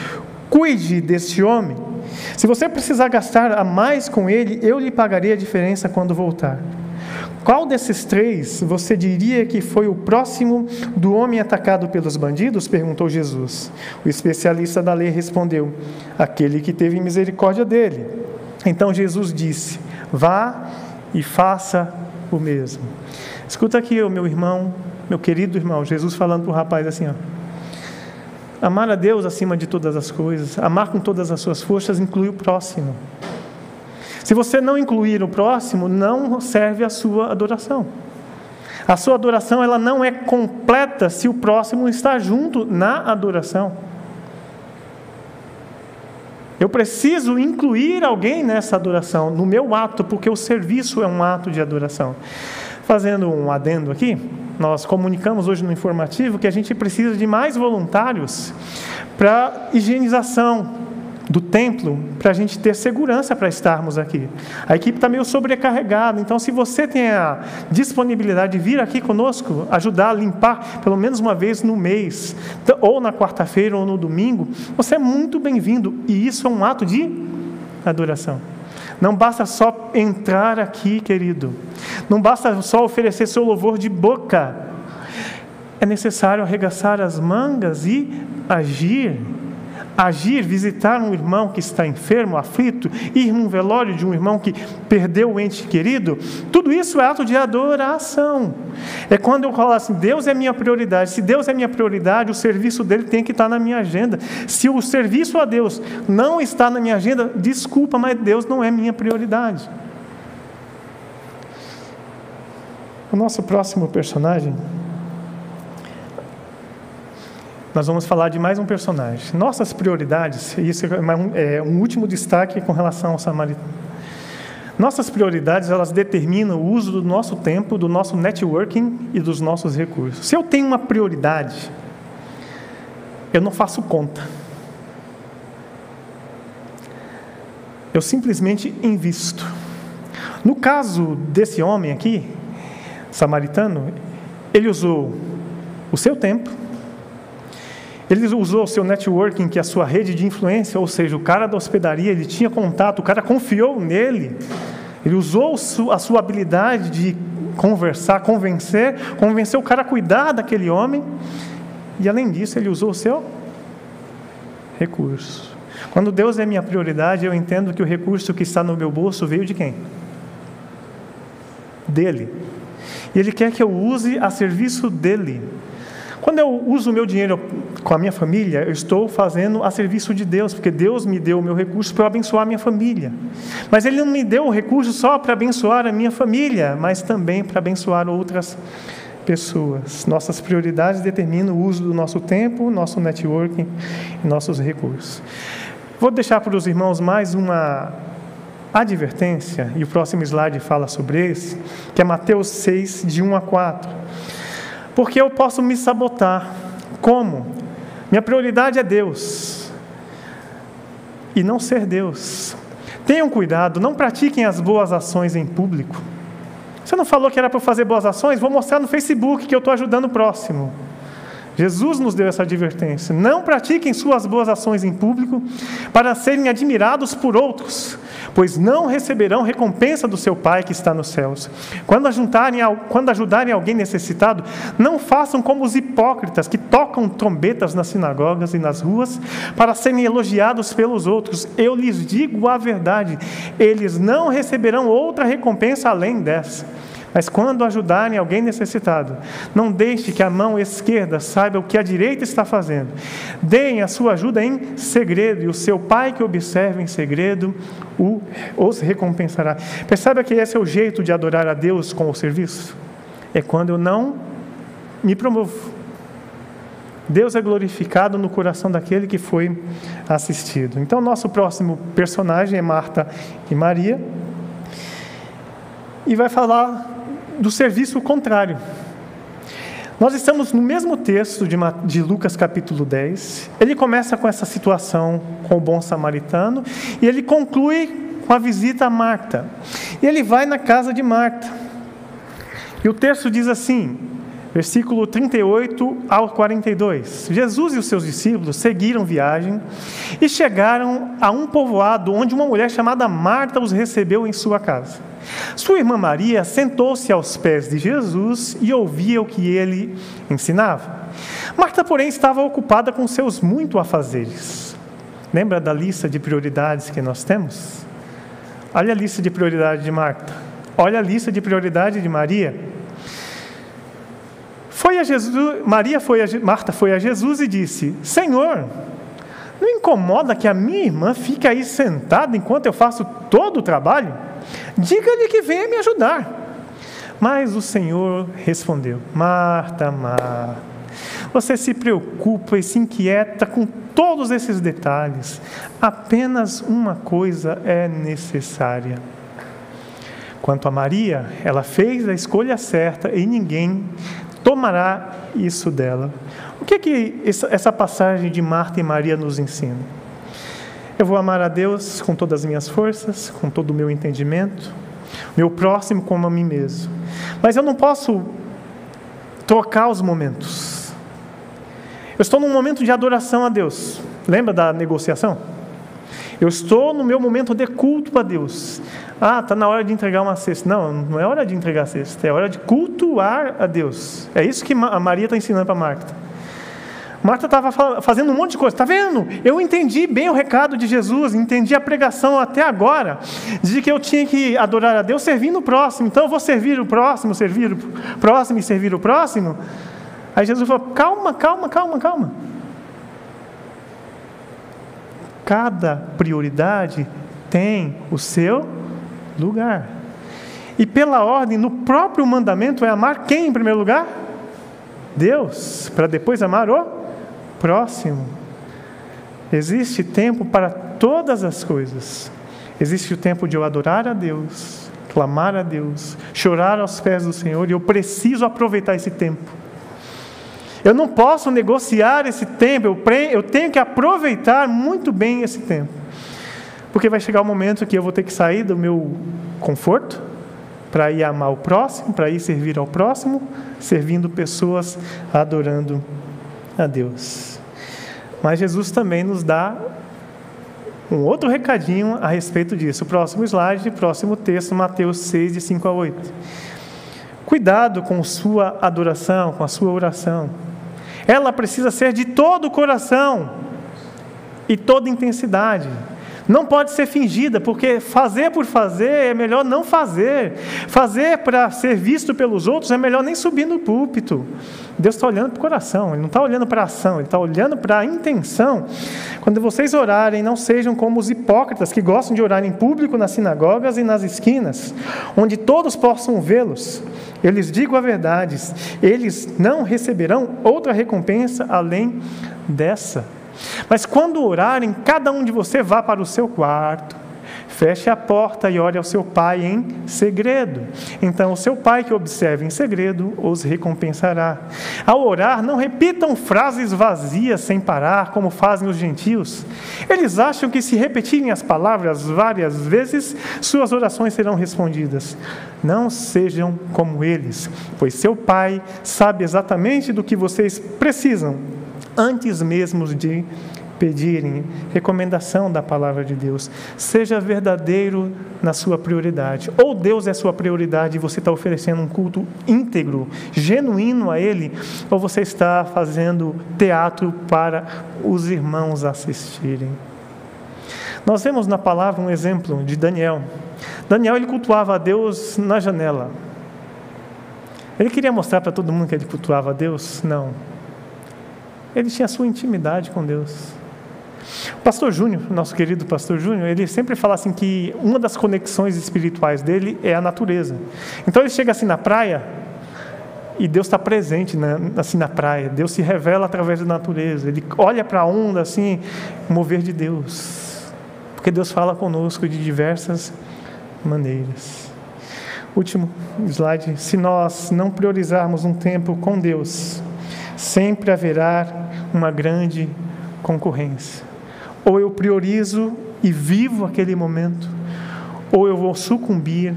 Cuide deste homem. Se você precisar gastar a mais com ele, eu lhe pagarei a diferença quando voltar. Qual desses três você diria que foi o próximo do homem atacado pelos bandidos? perguntou Jesus. O especialista da lei respondeu: Aquele que teve misericórdia dele. Então Jesus disse: Vá e faça o mesmo. Escuta aqui, meu irmão, meu querido irmão, Jesus falando para o rapaz assim: ó, Amar a Deus acima de todas as coisas, amar com todas as suas forças, inclui o próximo. Se você não incluir o próximo, não serve a sua adoração. A sua adoração ela não é completa se o próximo está junto na adoração. Eu preciso incluir alguém nessa adoração, no meu ato, porque o serviço é um ato de adoração. Fazendo um adendo aqui, nós comunicamos hoje no informativo que a gente precisa de mais voluntários para higienização, do templo para a gente ter segurança para estarmos aqui. A equipe está meio sobrecarregada, então se você tem a disponibilidade de vir aqui conosco, ajudar a limpar pelo menos uma vez no mês, ou na quarta-feira ou no domingo, você é muito bem-vindo e isso é um ato de adoração. Não basta só entrar aqui, querido. Não basta só oferecer seu louvor de boca. É necessário arregaçar as mangas e agir agir, visitar um irmão que está enfermo, aflito, ir num velório de um irmão que perdeu o ente querido, tudo isso é ato de adoração. É quando eu falo assim: Deus é minha prioridade. Se Deus é minha prioridade, o serviço dele tem que estar na minha agenda. Se o serviço a Deus não está na minha agenda, desculpa, mas Deus não é minha prioridade. O nosso próximo personagem nós vamos falar de mais um personagem. Nossas prioridades, e isso é um último destaque com relação ao samaritano. Nossas prioridades, elas determinam o uso do nosso tempo, do nosso networking e dos nossos recursos. Se eu tenho uma prioridade, eu não faço conta. Eu simplesmente invisto. No caso desse homem aqui, samaritano, ele usou o seu tempo, ele usou o seu networking, que é a sua rede de influência, ou seja, o cara da hospedaria, ele tinha contato, o cara confiou nele. Ele usou a sua habilidade de conversar, convencer, convenceu o cara a cuidar daquele homem. E além disso, ele usou o seu recurso. Quando Deus é minha prioridade, eu entendo que o recurso que está no meu bolso veio de quem? Dele. E Ele quer que eu use a serviço dele. Quando eu uso o meu dinheiro com a minha família, eu estou fazendo a serviço de Deus, porque Deus me deu o meu recurso para abençoar a minha família. Mas Ele não me deu o recurso só para abençoar a minha família, mas também para abençoar outras pessoas. Nossas prioridades determinam o uso do nosso tempo, nosso networking e nossos recursos. Vou deixar para os irmãos mais uma advertência, e o próximo slide fala sobre isso, que é Mateus 6, de 1 a 4. Porque eu posso me sabotar. Como? Minha prioridade é Deus e não ser Deus. Tenham cuidado, não pratiquem as boas ações em público. Você não falou que era para fazer boas ações? Vou mostrar no Facebook que eu estou ajudando o próximo. Jesus nos deu essa advertência. Não pratiquem suas boas ações em público para serem admirados por outros, pois não receberão recompensa do seu Pai que está nos céus. Quando, ajuntarem, quando ajudarem alguém necessitado, não façam como os hipócritas que tocam trombetas nas sinagogas e nas ruas para serem elogiados pelos outros. Eu lhes digo a verdade: eles não receberão outra recompensa além dessa. Mas quando ajudarem alguém necessitado, não deixe que a mão esquerda saiba o que a direita está fazendo. Deem a sua ajuda em segredo, e o seu pai que observa em segredo o, os recompensará. Perceba que esse é o jeito de adorar a Deus com o serviço? É quando eu não me promovo. Deus é glorificado no coração daquele que foi assistido. Então, nosso próximo personagem é Marta e Maria. E vai falar do serviço contrário. Nós estamos no mesmo texto de, Lucas capítulo 10. Ele começa com essa situação com o bom samaritano e ele conclui com a visita a Marta. E ele vai na casa de Marta. E o texto diz assim, versículo 38 ao 42. Jesus e os seus discípulos seguiram viagem e chegaram a um povoado onde uma mulher chamada Marta os recebeu em sua casa. Sua irmã Maria sentou-se aos pés de Jesus e ouvia o que ele ensinava. Marta, porém, estava ocupada com seus muito afazeres. Lembra da lista de prioridades que nós temos? Olha a lista de prioridade de Marta. Olha a lista de prioridade de Maria. Foi a Jesus, Maria foi a, Marta foi a Jesus e disse: Senhor, não incomoda que a minha irmã fique aí sentada enquanto eu faço todo o trabalho? Diga-lhe que venha me ajudar. Mas o Senhor respondeu: Marta, Marta, você se preocupa e se inquieta com todos esses detalhes. Apenas uma coisa é necessária. Quanto a Maria, ela fez a escolha certa e ninguém tomará isso dela. O que é que essa passagem de Marta e Maria nos ensina? Eu vou amar a Deus com todas as minhas forças, com todo o meu entendimento, meu próximo como a mim mesmo. Mas eu não posso trocar os momentos. Eu estou num momento de adoração a Deus. Lembra da negociação? Eu estou no meu momento de culto a Deus. Ah, está na hora de entregar uma cesta. Não, não é hora de entregar a cesta, é hora de cultuar a Deus. É isso que a Maria está ensinando para Marta. Marta estava fazendo um monte de coisa. Está vendo? Eu entendi bem o recado de Jesus, entendi a pregação até agora, de que eu tinha que adorar a Deus servindo o próximo. Então eu vou servir o próximo, servir o próximo e servir o próximo. Aí Jesus falou: calma, calma, calma, calma. Cada prioridade tem o seu lugar. E pela ordem, no próprio mandamento é amar quem em primeiro lugar? Deus, para depois amar o próximo. Existe tempo para todas as coisas. Existe o tempo de eu adorar a Deus, clamar a Deus, chorar aos pés do Senhor, e eu preciso aproveitar esse tempo. Eu não posso negociar esse tempo, eu tenho que aproveitar muito bem esse tempo. Porque vai chegar o um momento que eu vou ter que sair do meu conforto para ir amar o próximo, para ir servir ao próximo, servindo pessoas, adorando a Deus. Mas Jesus também nos dá um outro recadinho a respeito disso. Próximo slide, próximo texto, Mateus 6, de 5 a 8. Cuidado com sua adoração, com a sua oração. Ela precisa ser de todo o coração e toda intensidade. Não pode ser fingida, porque fazer por fazer é melhor não fazer. Fazer para ser visto pelos outros é melhor nem subir no púlpito. Deus está olhando para o coração, Ele não está olhando para a ação, Ele está olhando para a intenção. Quando vocês orarem, não sejam como os hipócritas que gostam de orar em público nas sinagogas e nas esquinas, onde todos possam vê-los. Eu lhes digo a verdade, eles não receberão outra recompensa além dessa. Mas quando orarem, cada um de você vá para o seu quarto, feche a porta e ore ao seu pai em segredo. Então, o seu pai que observa em segredo os recompensará. Ao orar, não repitam frases vazias sem parar, como fazem os gentios. Eles acham que se repetirem as palavras várias vezes, suas orações serão respondidas. Não sejam como eles, pois seu pai sabe exatamente do que vocês precisam antes mesmo de pedirem recomendação da palavra de Deus. Seja verdadeiro na sua prioridade. Ou Deus é sua prioridade e você está oferecendo um culto íntegro, genuíno a Ele, ou você está fazendo teatro para os irmãos assistirem. Nós vemos na palavra um exemplo de Daniel. Daniel ele cultuava a Deus na janela. Ele queria mostrar para todo mundo que ele cultuava a Deus? Não. Ele tinha a sua intimidade com Deus. O pastor Júnior, nosso querido pastor Júnior, ele sempre fala assim que uma das conexões espirituais dele é a natureza. Então ele chega assim na praia e Deus está presente né, assim na praia. Deus se revela através da natureza. Ele olha para a onda assim, mover de Deus. Porque Deus fala conosco de diversas maneiras. Último slide. Se nós não priorizarmos um tempo com Deus, sempre haverá uma grande concorrência. Ou eu priorizo e vivo aquele momento, ou eu vou sucumbir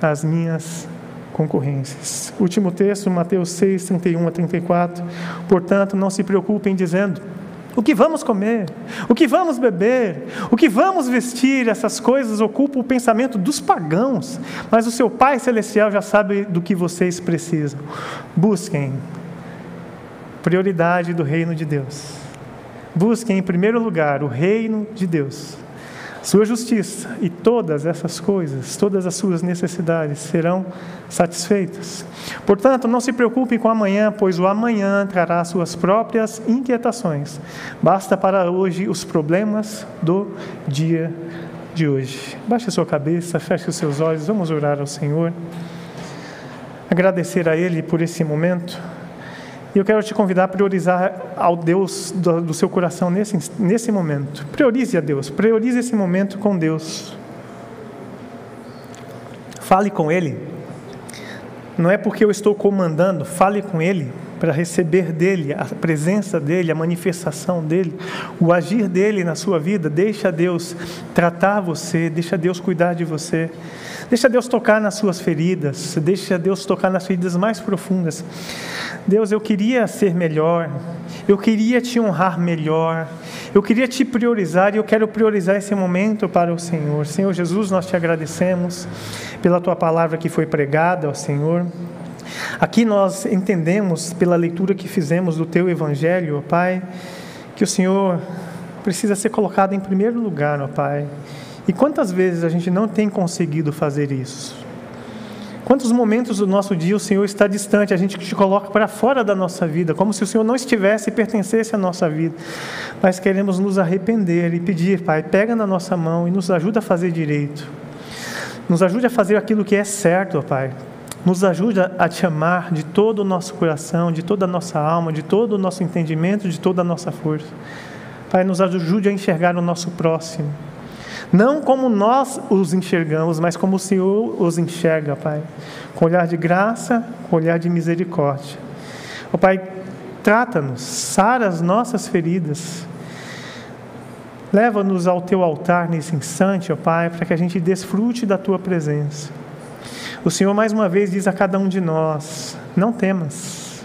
às minhas concorrências. Último texto, Mateus 6, 31 a 34. Portanto, não se preocupem dizendo: o que vamos comer, o que vamos beber, o que vamos vestir, essas coisas ocupam o pensamento dos pagãos, mas o seu Pai Celestial já sabe do que vocês precisam. Busquem prioridade do reino de Deus. Busquem em primeiro lugar o reino de Deus, sua justiça, e todas essas coisas, todas as suas necessidades serão satisfeitas. Portanto, não se preocupem com amanhã, pois o amanhã trará suas próprias inquietações. Basta para hoje os problemas do dia de hoje. Baixe a sua cabeça, feche os seus olhos, vamos orar ao Senhor. Agradecer a Ele por esse momento. E eu quero te convidar a priorizar ao Deus do, do, seu coração nesse, nesse momento. Priorize a Deus, priorize esse momento com Deus. Fale com Ele. Não é porque eu estou comandando, fale com Ele para receber dele, a presença dele, a manifestação dele, o agir dele na sua vida. Deixa Deus tratar você, deixa Deus cuidar de você. Deixa Deus tocar nas suas feridas, deixa Deus tocar nas feridas mais profundas. Deus, eu queria ser melhor, eu queria te honrar melhor, eu queria te priorizar e eu quero priorizar esse momento para o Senhor. Senhor Jesus, nós te agradecemos pela tua palavra que foi pregada ao Senhor. Aqui nós entendemos, pela leitura que fizemos do teu evangelho, ó Pai, que o Senhor precisa ser colocado em primeiro lugar, ó Pai. E quantas vezes a gente não tem conseguido fazer isso? Quantos momentos do nosso dia o Senhor está distante, a gente te coloca para fora da nossa vida, como se o Senhor não estivesse e pertencesse à nossa vida. Mas queremos nos arrepender e pedir, Pai, pega na nossa mão e nos ajuda a fazer direito. Nos ajude a fazer aquilo que é certo, ó Pai. Nos ajude a te amar de todo o nosso coração, de toda a nossa alma, de todo o nosso entendimento, de toda a nossa força. Pai, nos ajude a enxergar o nosso próximo não como nós os enxergamos, mas como o Senhor os enxerga, Pai. Com olhar de graça, com olhar de misericórdia. Ó oh, Pai, trata-nos, sara as nossas feridas. Leva-nos ao teu altar nesse instante, ó oh Pai, para que a gente desfrute da tua presença. O Senhor mais uma vez diz a cada um de nós: não temas,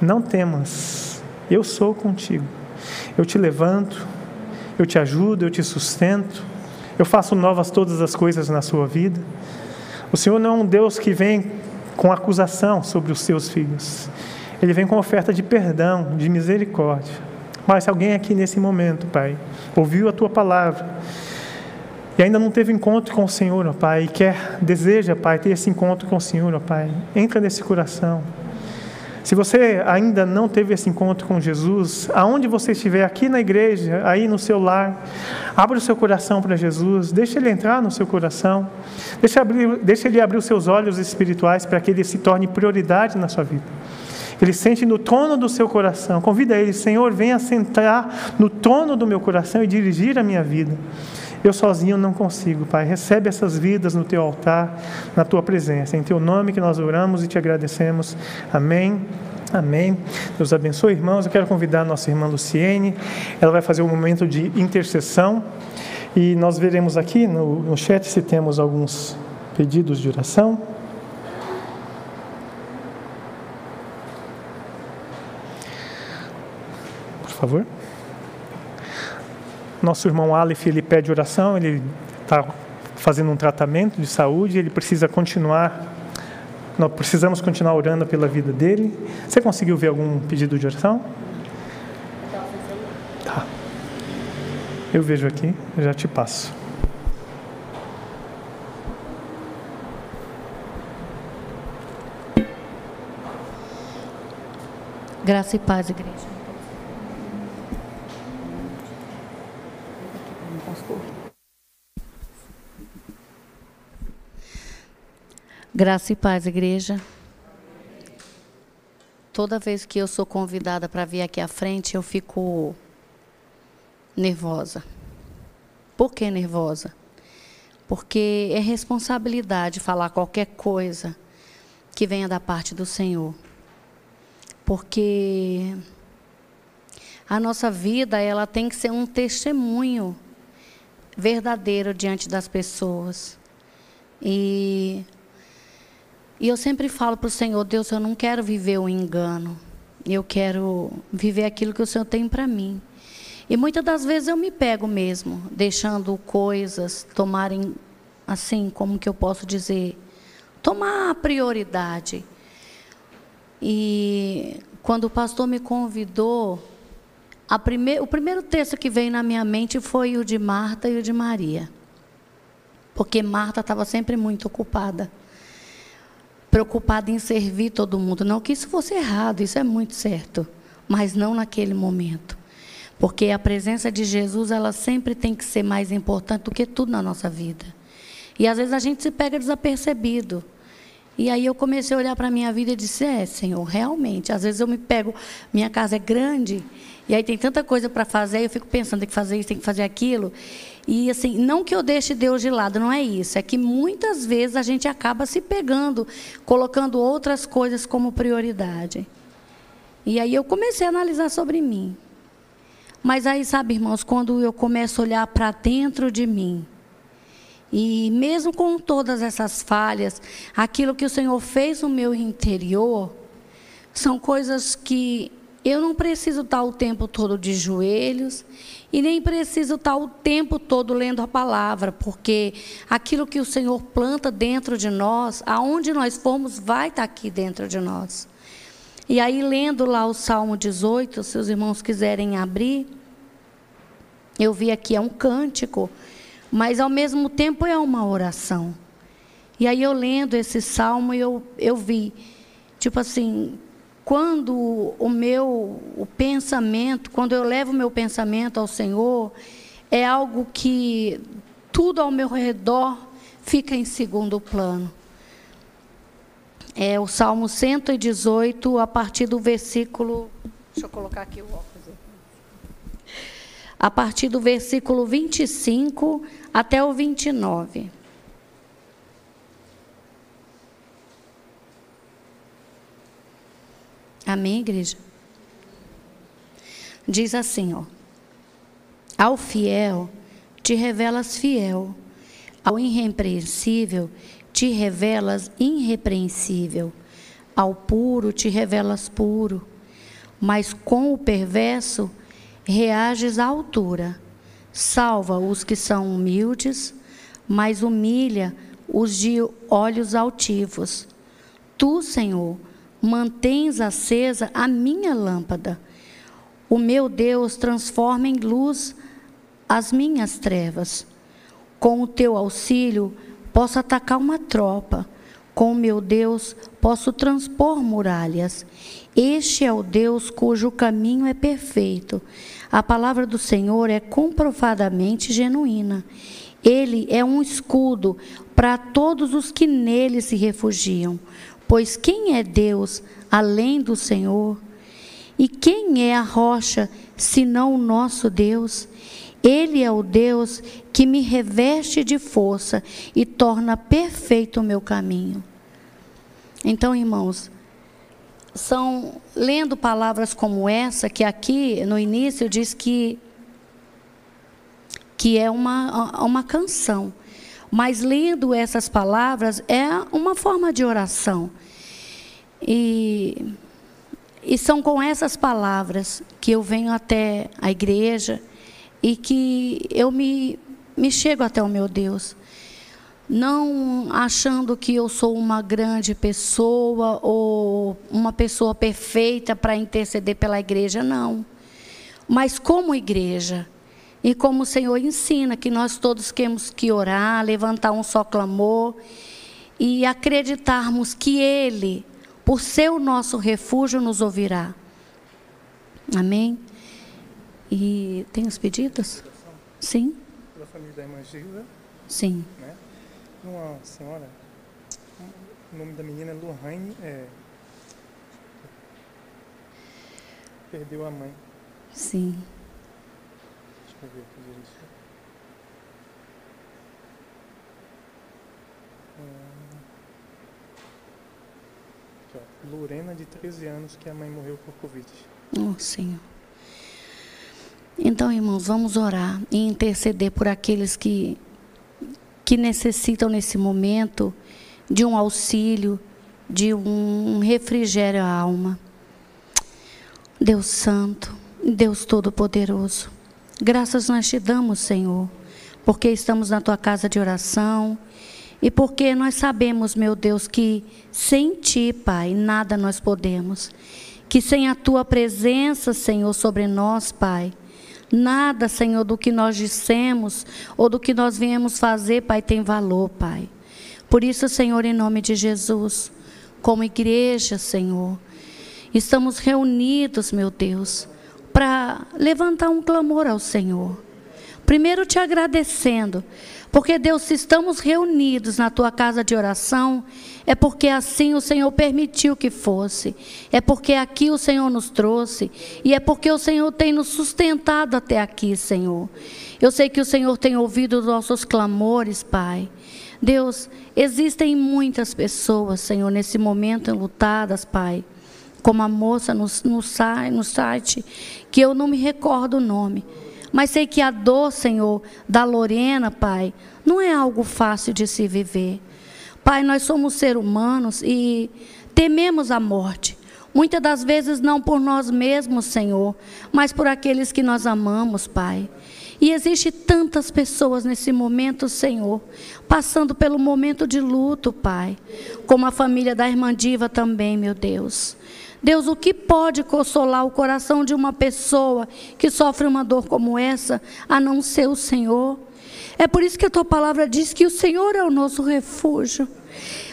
não temas, eu sou contigo. Eu te levanto, eu te ajudo, eu te sustento. Eu faço novas todas as coisas na sua vida. O Senhor não é um Deus que vem com acusação sobre os seus filhos. Ele vem com oferta de perdão, de misericórdia. Mas se alguém aqui nesse momento, Pai, ouviu a tua palavra e ainda não teve encontro com o Senhor, ó Pai, e quer, deseja, Pai, ter esse encontro com o Senhor, ó Pai, entra nesse coração. Se você ainda não teve esse encontro com Jesus, aonde você estiver, aqui na igreja, aí no seu lar, abra o seu coração para Jesus, deixa Ele entrar no seu coração, deixa, abrir, deixa Ele abrir os seus olhos espirituais para que Ele se torne prioridade na sua vida. Ele sente no trono do seu coração. Convida Ele, Senhor, venha sentar no trono do meu coração e dirigir a minha vida. Eu sozinho não consigo, Pai. Recebe essas vidas no teu altar, na tua presença. Em teu nome que nós oramos e te agradecemos. Amém. Amém. Deus abençoe, irmãos. Eu quero convidar a nossa irmã Luciene. Ela vai fazer um momento de intercessão. E nós veremos aqui no, no chat se temos alguns pedidos de oração. Por favor. Nosso irmão Aleph, ele pede oração, ele está fazendo um tratamento de saúde, ele precisa continuar, nós precisamos continuar orando pela vida dele. Você conseguiu ver algum pedido de oração? Tá. Eu vejo aqui, já te passo. Graça e paz, igreja. Graça e paz, igreja. Toda vez que eu sou convidada para vir aqui à frente, eu fico nervosa. Por que nervosa? Porque é responsabilidade falar qualquer coisa que venha da parte do Senhor. Porque a nossa vida, ela tem que ser um testemunho verdadeiro diante das pessoas. E e eu sempre falo para o Senhor, Deus, eu não quero viver o engano. Eu quero viver aquilo que o Senhor tem para mim. E muitas das vezes eu me pego mesmo, deixando coisas tomarem, assim, como que eu posso dizer, tomar prioridade. E quando o pastor me convidou, o primeiro texto que veio na minha mente foi o de Marta e o de Maria. Porque Marta estava sempre muito ocupada preocupada em servir todo mundo. Não que isso fosse errado, isso é muito certo, mas não naquele momento. Porque a presença de Jesus, ela sempre tem que ser mais importante do que tudo na nossa vida. E às vezes a gente se pega desapercebido. E aí eu comecei a olhar para a minha vida e disse: É, Senhor, realmente. Às vezes eu me pego, minha casa é grande, e aí tem tanta coisa para fazer, eu fico pensando: tem que fazer isso, tem que fazer aquilo. E assim, não que eu deixe Deus de lado, não é isso. É que muitas vezes a gente acaba se pegando, colocando outras coisas como prioridade. E aí eu comecei a analisar sobre mim. Mas aí, sabe, irmãos, quando eu começo a olhar para dentro de mim, e mesmo com todas essas falhas, aquilo que o Senhor fez no meu interior, são coisas que eu não preciso estar o tempo todo de joelhos e nem preciso estar o tempo todo lendo a palavra, porque aquilo que o Senhor planta dentro de nós, aonde nós formos, vai estar aqui dentro de nós. E aí, lendo lá o Salmo 18, se os irmãos quiserem abrir, eu vi aqui, é um cântico, mas ao mesmo tempo é uma oração. E aí, eu lendo esse salmo, eu, eu vi, tipo assim, quando o meu o pensamento, quando eu levo o meu pensamento ao Senhor, é algo que tudo ao meu redor fica em segundo plano. É o Salmo 118, a partir do versículo. Deixa eu colocar aqui o óculos. A partir do versículo 25 até o 29. Amém, igreja? Diz assim, ó. Ao fiel te revelas fiel, ao irrepreensível te revelas irrepreensível, ao puro te revelas puro, mas com o perverso reages à altura. Salva os que são humildes, mas humilha os de olhos altivos. Tu, Senhor, mantens acesa a minha lâmpada. o meu Deus transforma em luz as minhas trevas. Com o teu auxílio, posso atacar uma tropa. Com o meu Deus, posso transpor muralhas. Este é o Deus cujo caminho é perfeito. A palavra do Senhor é comprovadamente genuína. Ele é um escudo para todos os que nele se refugiam. Pois quem é Deus além do Senhor? E quem é a rocha senão o nosso Deus? Ele é o Deus que me reveste de força e torna perfeito o meu caminho. Então, irmãos, são lendo palavras como essa, que aqui no início diz que, que é uma, uma canção. Mas lendo essas palavras é uma forma de oração. E e são com essas palavras que eu venho até a igreja e que eu me, me chego até o meu Deus. Não achando que eu sou uma grande pessoa ou uma pessoa perfeita para interceder pela igreja, não. Mas como igreja, e como o Senhor ensina que nós todos temos que orar, levantar um só clamor e acreditarmos que Ele por ser o nosso refúgio, nos ouvirá. Amém? E tem os pedidos? Sim. Pela família da irmã Gilda, Sim. né? Uma senhora, o nome da menina é Lohane, é, perdeu a mãe. Sim. Deixa eu ver aqui. Aqui, ó, Lorena, de 13 anos, que a mãe morreu por Covid. Oh, Senhor. Então, irmãos, vamos orar e interceder por aqueles que, que necessitam nesse momento de um auxílio, de um refrigério à alma. Deus Santo, Deus Todo-Poderoso, graças nós te damos, Senhor, porque estamos na tua casa de oração e porque nós sabemos, meu Deus, que sem ti, Pai, nada nós podemos. Que sem a tua presença, Senhor, sobre nós, Pai, nada, Senhor, do que nós dissemos ou do que nós viemos fazer, Pai, tem valor, Pai. Por isso, Senhor, em nome de Jesus, como igreja, Senhor, estamos reunidos, meu Deus, para levantar um clamor ao Senhor. Primeiro te agradecendo porque, Deus, se estamos reunidos na tua casa de oração, é porque assim o Senhor permitiu que fosse. É porque aqui o Senhor nos trouxe. E é porque o Senhor tem nos sustentado até aqui, Senhor. Eu sei que o Senhor tem ouvido os nossos clamores, Pai. Deus, existem muitas pessoas, Senhor, nesse momento enlutadas, Pai. Como a moça no, no, no site, que eu não me recordo o nome. Mas sei que a dor, Senhor, da Lorena, Pai, não é algo fácil de se viver. Pai, nós somos seres humanos e tememos a morte. Muitas das vezes não por nós mesmos, Senhor, mas por aqueles que nós amamos, Pai. E existe tantas pessoas nesse momento, Senhor, passando pelo momento de luto, Pai, como a família da irmã Diva também, meu Deus. Deus, o que pode consolar o coração de uma pessoa que sofre uma dor como essa, a não ser o Senhor? É por isso que a tua palavra diz que o Senhor é o nosso refúgio.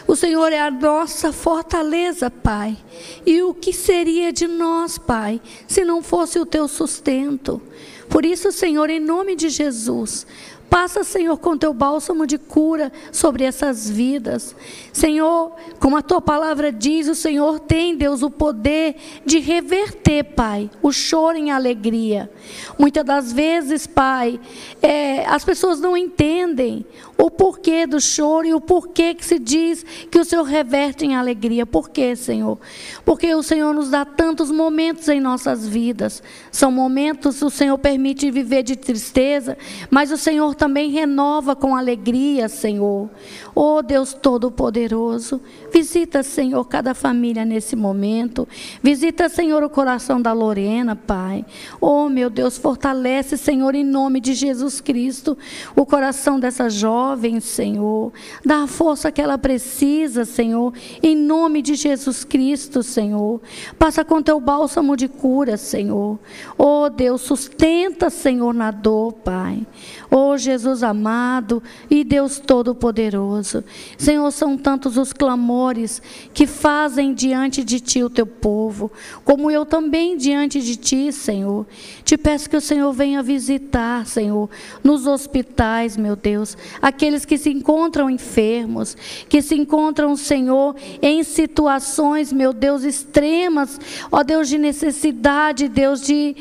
O Senhor é a nossa fortaleza, Pai. E o que seria de nós, Pai, se não fosse o teu sustento? Por isso, Senhor, em nome de Jesus, Passa, Senhor, com teu bálsamo de cura sobre essas vidas. Senhor, como a tua palavra diz, o Senhor tem, Deus, o poder de reverter, Pai, o choro em alegria. Muitas das vezes, Pai, é, as pessoas não entendem o porquê do choro e o porquê que se diz que o Senhor reverte em alegria. Por quê, Senhor? Porque o Senhor nos dá tantos momentos em nossas vidas. São momentos que o Senhor permite viver de tristeza, mas o Senhor também renova com alegria, Senhor. Oh Deus Todo-Poderoso, visita, Senhor, cada família nesse momento. Visita, Senhor, o coração da Lorena, Pai. Oh meu Deus, fortalece, Senhor, em nome de Jesus Cristo, o coração dessa jovem jovem, Senhor. Dá a força que ela precisa, Senhor. Em nome de Jesus Cristo, Senhor. Passa com teu bálsamo de cura, Senhor. Oh Deus, sustenta, Senhor, na dor, Pai. Oh Jesus amado e Deus Todo-Poderoso. Senhor, são tantos os clamores que fazem diante de Ti o teu povo, como eu também diante de Ti, Senhor. Te peço que o Senhor venha visitar, Senhor, nos hospitais, meu Deus, aqueles que se encontram enfermos, que se encontram, Senhor, em situações, meu Deus, extremas, ó Deus, de necessidade, Deus, de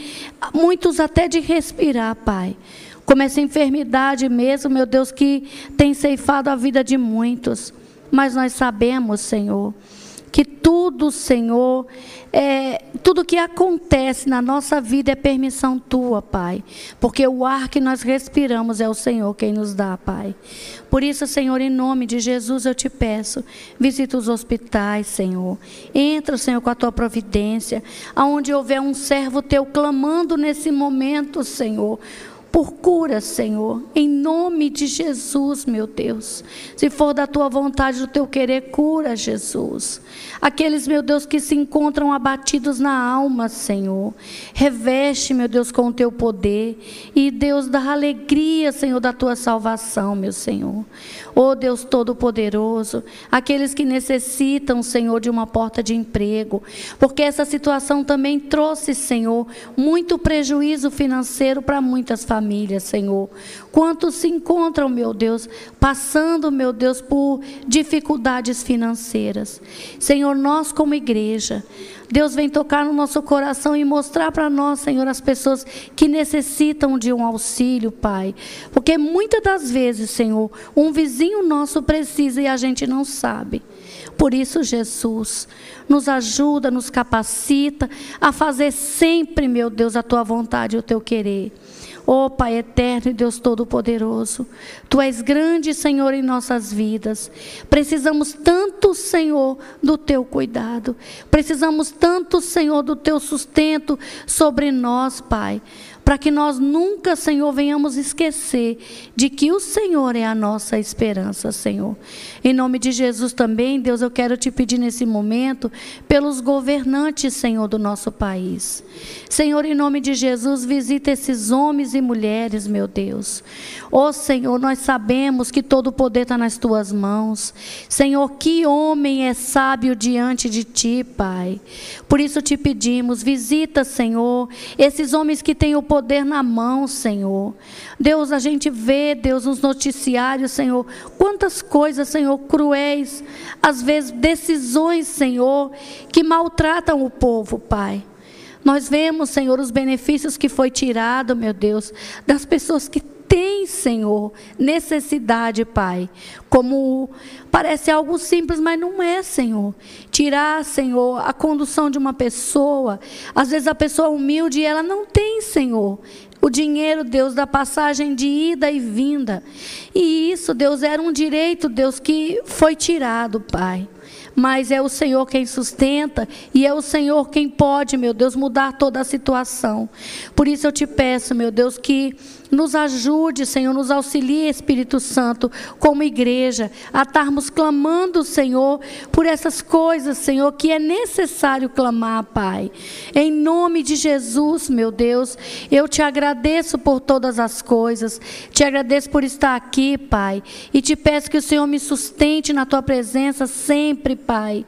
muitos até de respirar, Pai como essa enfermidade mesmo, meu Deus, que tem ceifado a vida de muitos. Mas nós sabemos, Senhor, que tudo, Senhor, é, tudo que acontece na nossa vida é permissão tua, Pai. Porque o ar que nós respiramos é o Senhor quem nos dá, Pai. Por isso, Senhor, em nome de Jesus, eu te peço, visita os hospitais, Senhor. Entra, Senhor, com a tua providência. Aonde houver um servo teu clamando nesse momento, Senhor por cura, Senhor, em nome de Jesus, meu Deus. Se for da tua vontade, do teu querer, cura, Jesus. Aqueles, meu Deus, que se encontram abatidos na alma, Senhor, reveste, meu Deus, com o teu poder e Deus dá alegria, Senhor, da tua salvação, meu Senhor. Oh Deus Todo-Poderoso, aqueles que necessitam, Senhor, de uma porta de emprego, porque essa situação também trouxe, Senhor, muito prejuízo financeiro para muitas famílias, Senhor. Quantos se encontram, meu Deus, passando, meu Deus, por dificuldades financeiras. Senhor, nós como igreja, Deus vem tocar no nosso coração e mostrar para nós, Senhor, as pessoas que necessitam de um auxílio, Pai. Porque muitas das vezes, Senhor, um vizinho nosso precisa e a gente não sabe. Por isso, Jesus, nos ajuda, nos capacita a fazer sempre, meu Deus, a tua vontade e o teu querer. Ó oh, Pai eterno e Deus Todo-Poderoso, Tu és grande, Senhor, em nossas vidas. Precisamos tanto, Senhor, do Teu cuidado. Precisamos tanto, Senhor, do Teu sustento sobre nós, Pai para que nós nunca, Senhor, venhamos esquecer de que o Senhor é a nossa esperança, Senhor. Em nome de Jesus também, Deus, eu quero te pedir nesse momento pelos governantes, Senhor, do nosso país. Senhor, em nome de Jesus, visita esses homens e mulheres, meu Deus. Ó oh, Senhor, nós sabemos que todo o poder está nas tuas mãos. Senhor, que homem é sábio diante de ti, Pai. Por isso te pedimos, visita, Senhor, esses homens que têm o poder na mão, Senhor. Deus, a gente vê, Deus, nos noticiários, Senhor, quantas coisas, Senhor, cruéis, às vezes decisões, Senhor, que maltratam o povo, Pai. Nós vemos, Senhor, os benefícios que foi tirado, meu Deus, das pessoas que têm, Senhor, necessidade, Pai. Como parece algo simples, mas não é, Senhor. Tirar, Senhor, a condução de uma pessoa. Às vezes a pessoa humilde ela não tem, Senhor. O dinheiro, Deus, da passagem de ida e vinda. E isso, Deus, era um direito, Deus, que foi tirado, Pai mas é o Senhor quem sustenta e é o Senhor quem pode, meu Deus, mudar toda a situação. Por isso eu te peço, meu Deus, que nos ajude, Senhor, nos auxilie, Espírito Santo, como igreja, a estarmos clamando, Senhor, por essas coisas, Senhor, que é necessário clamar, Pai. Em nome de Jesus, meu Deus, eu te agradeço por todas as coisas, te agradeço por estar aqui, Pai, e te peço que o Senhor me sustente na tua presença sempre, Pai,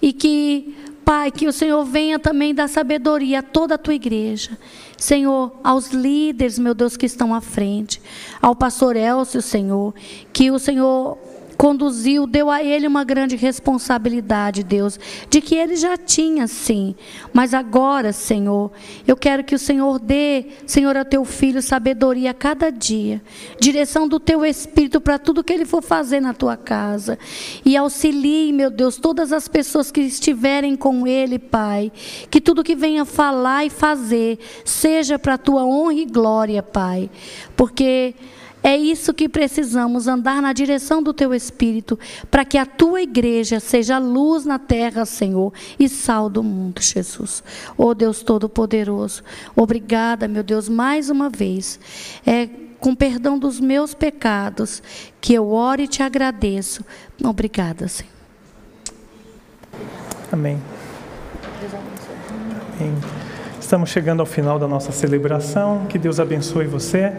e que, Pai, que o Senhor venha também dar sabedoria a toda a tua igreja. Senhor, aos líderes, meu Deus, que estão à frente, ao pastor Elcio, Senhor, que o Senhor conduziu, deu a ele uma grande responsabilidade, Deus, de que ele já tinha sim. Mas agora, Senhor, eu quero que o Senhor dê, Senhor, a teu filho sabedoria a cada dia, direção do teu espírito para tudo que ele for fazer na tua casa. E auxilie, meu Deus, todas as pessoas que estiverem com ele, Pai, que tudo que venha falar e fazer seja para a tua honra e glória, Pai. Porque é isso que precisamos, andar na direção do teu Espírito, para que a tua igreja seja luz na terra, Senhor, e sal do mundo, Jesus. Oh Deus Todo-Poderoso, obrigada, meu Deus, mais uma vez. É, com perdão dos meus pecados, que eu oro e te agradeço. Obrigada, Senhor. Amém. Amém. Estamos chegando ao final da nossa celebração. Que Deus abençoe você.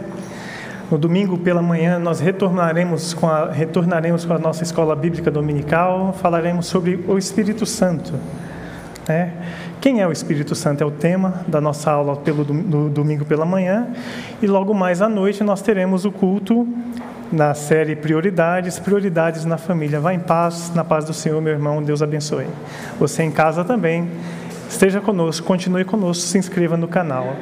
No domingo pela manhã nós retornaremos com a, retornaremos com a nossa escola bíblica dominical. Falaremos sobre o Espírito Santo. Né? Quem é o Espírito Santo é o tema da nossa aula pelo do, domingo pela manhã e logo mais à noite nós teremos o culto na série Prioridades, Prioridades na Família. Vá em paz, na paz do Senhor, meu irmão. Deus abençoe. Você em casa também. Esteja conosco, continue conosco, se inscreva no canal.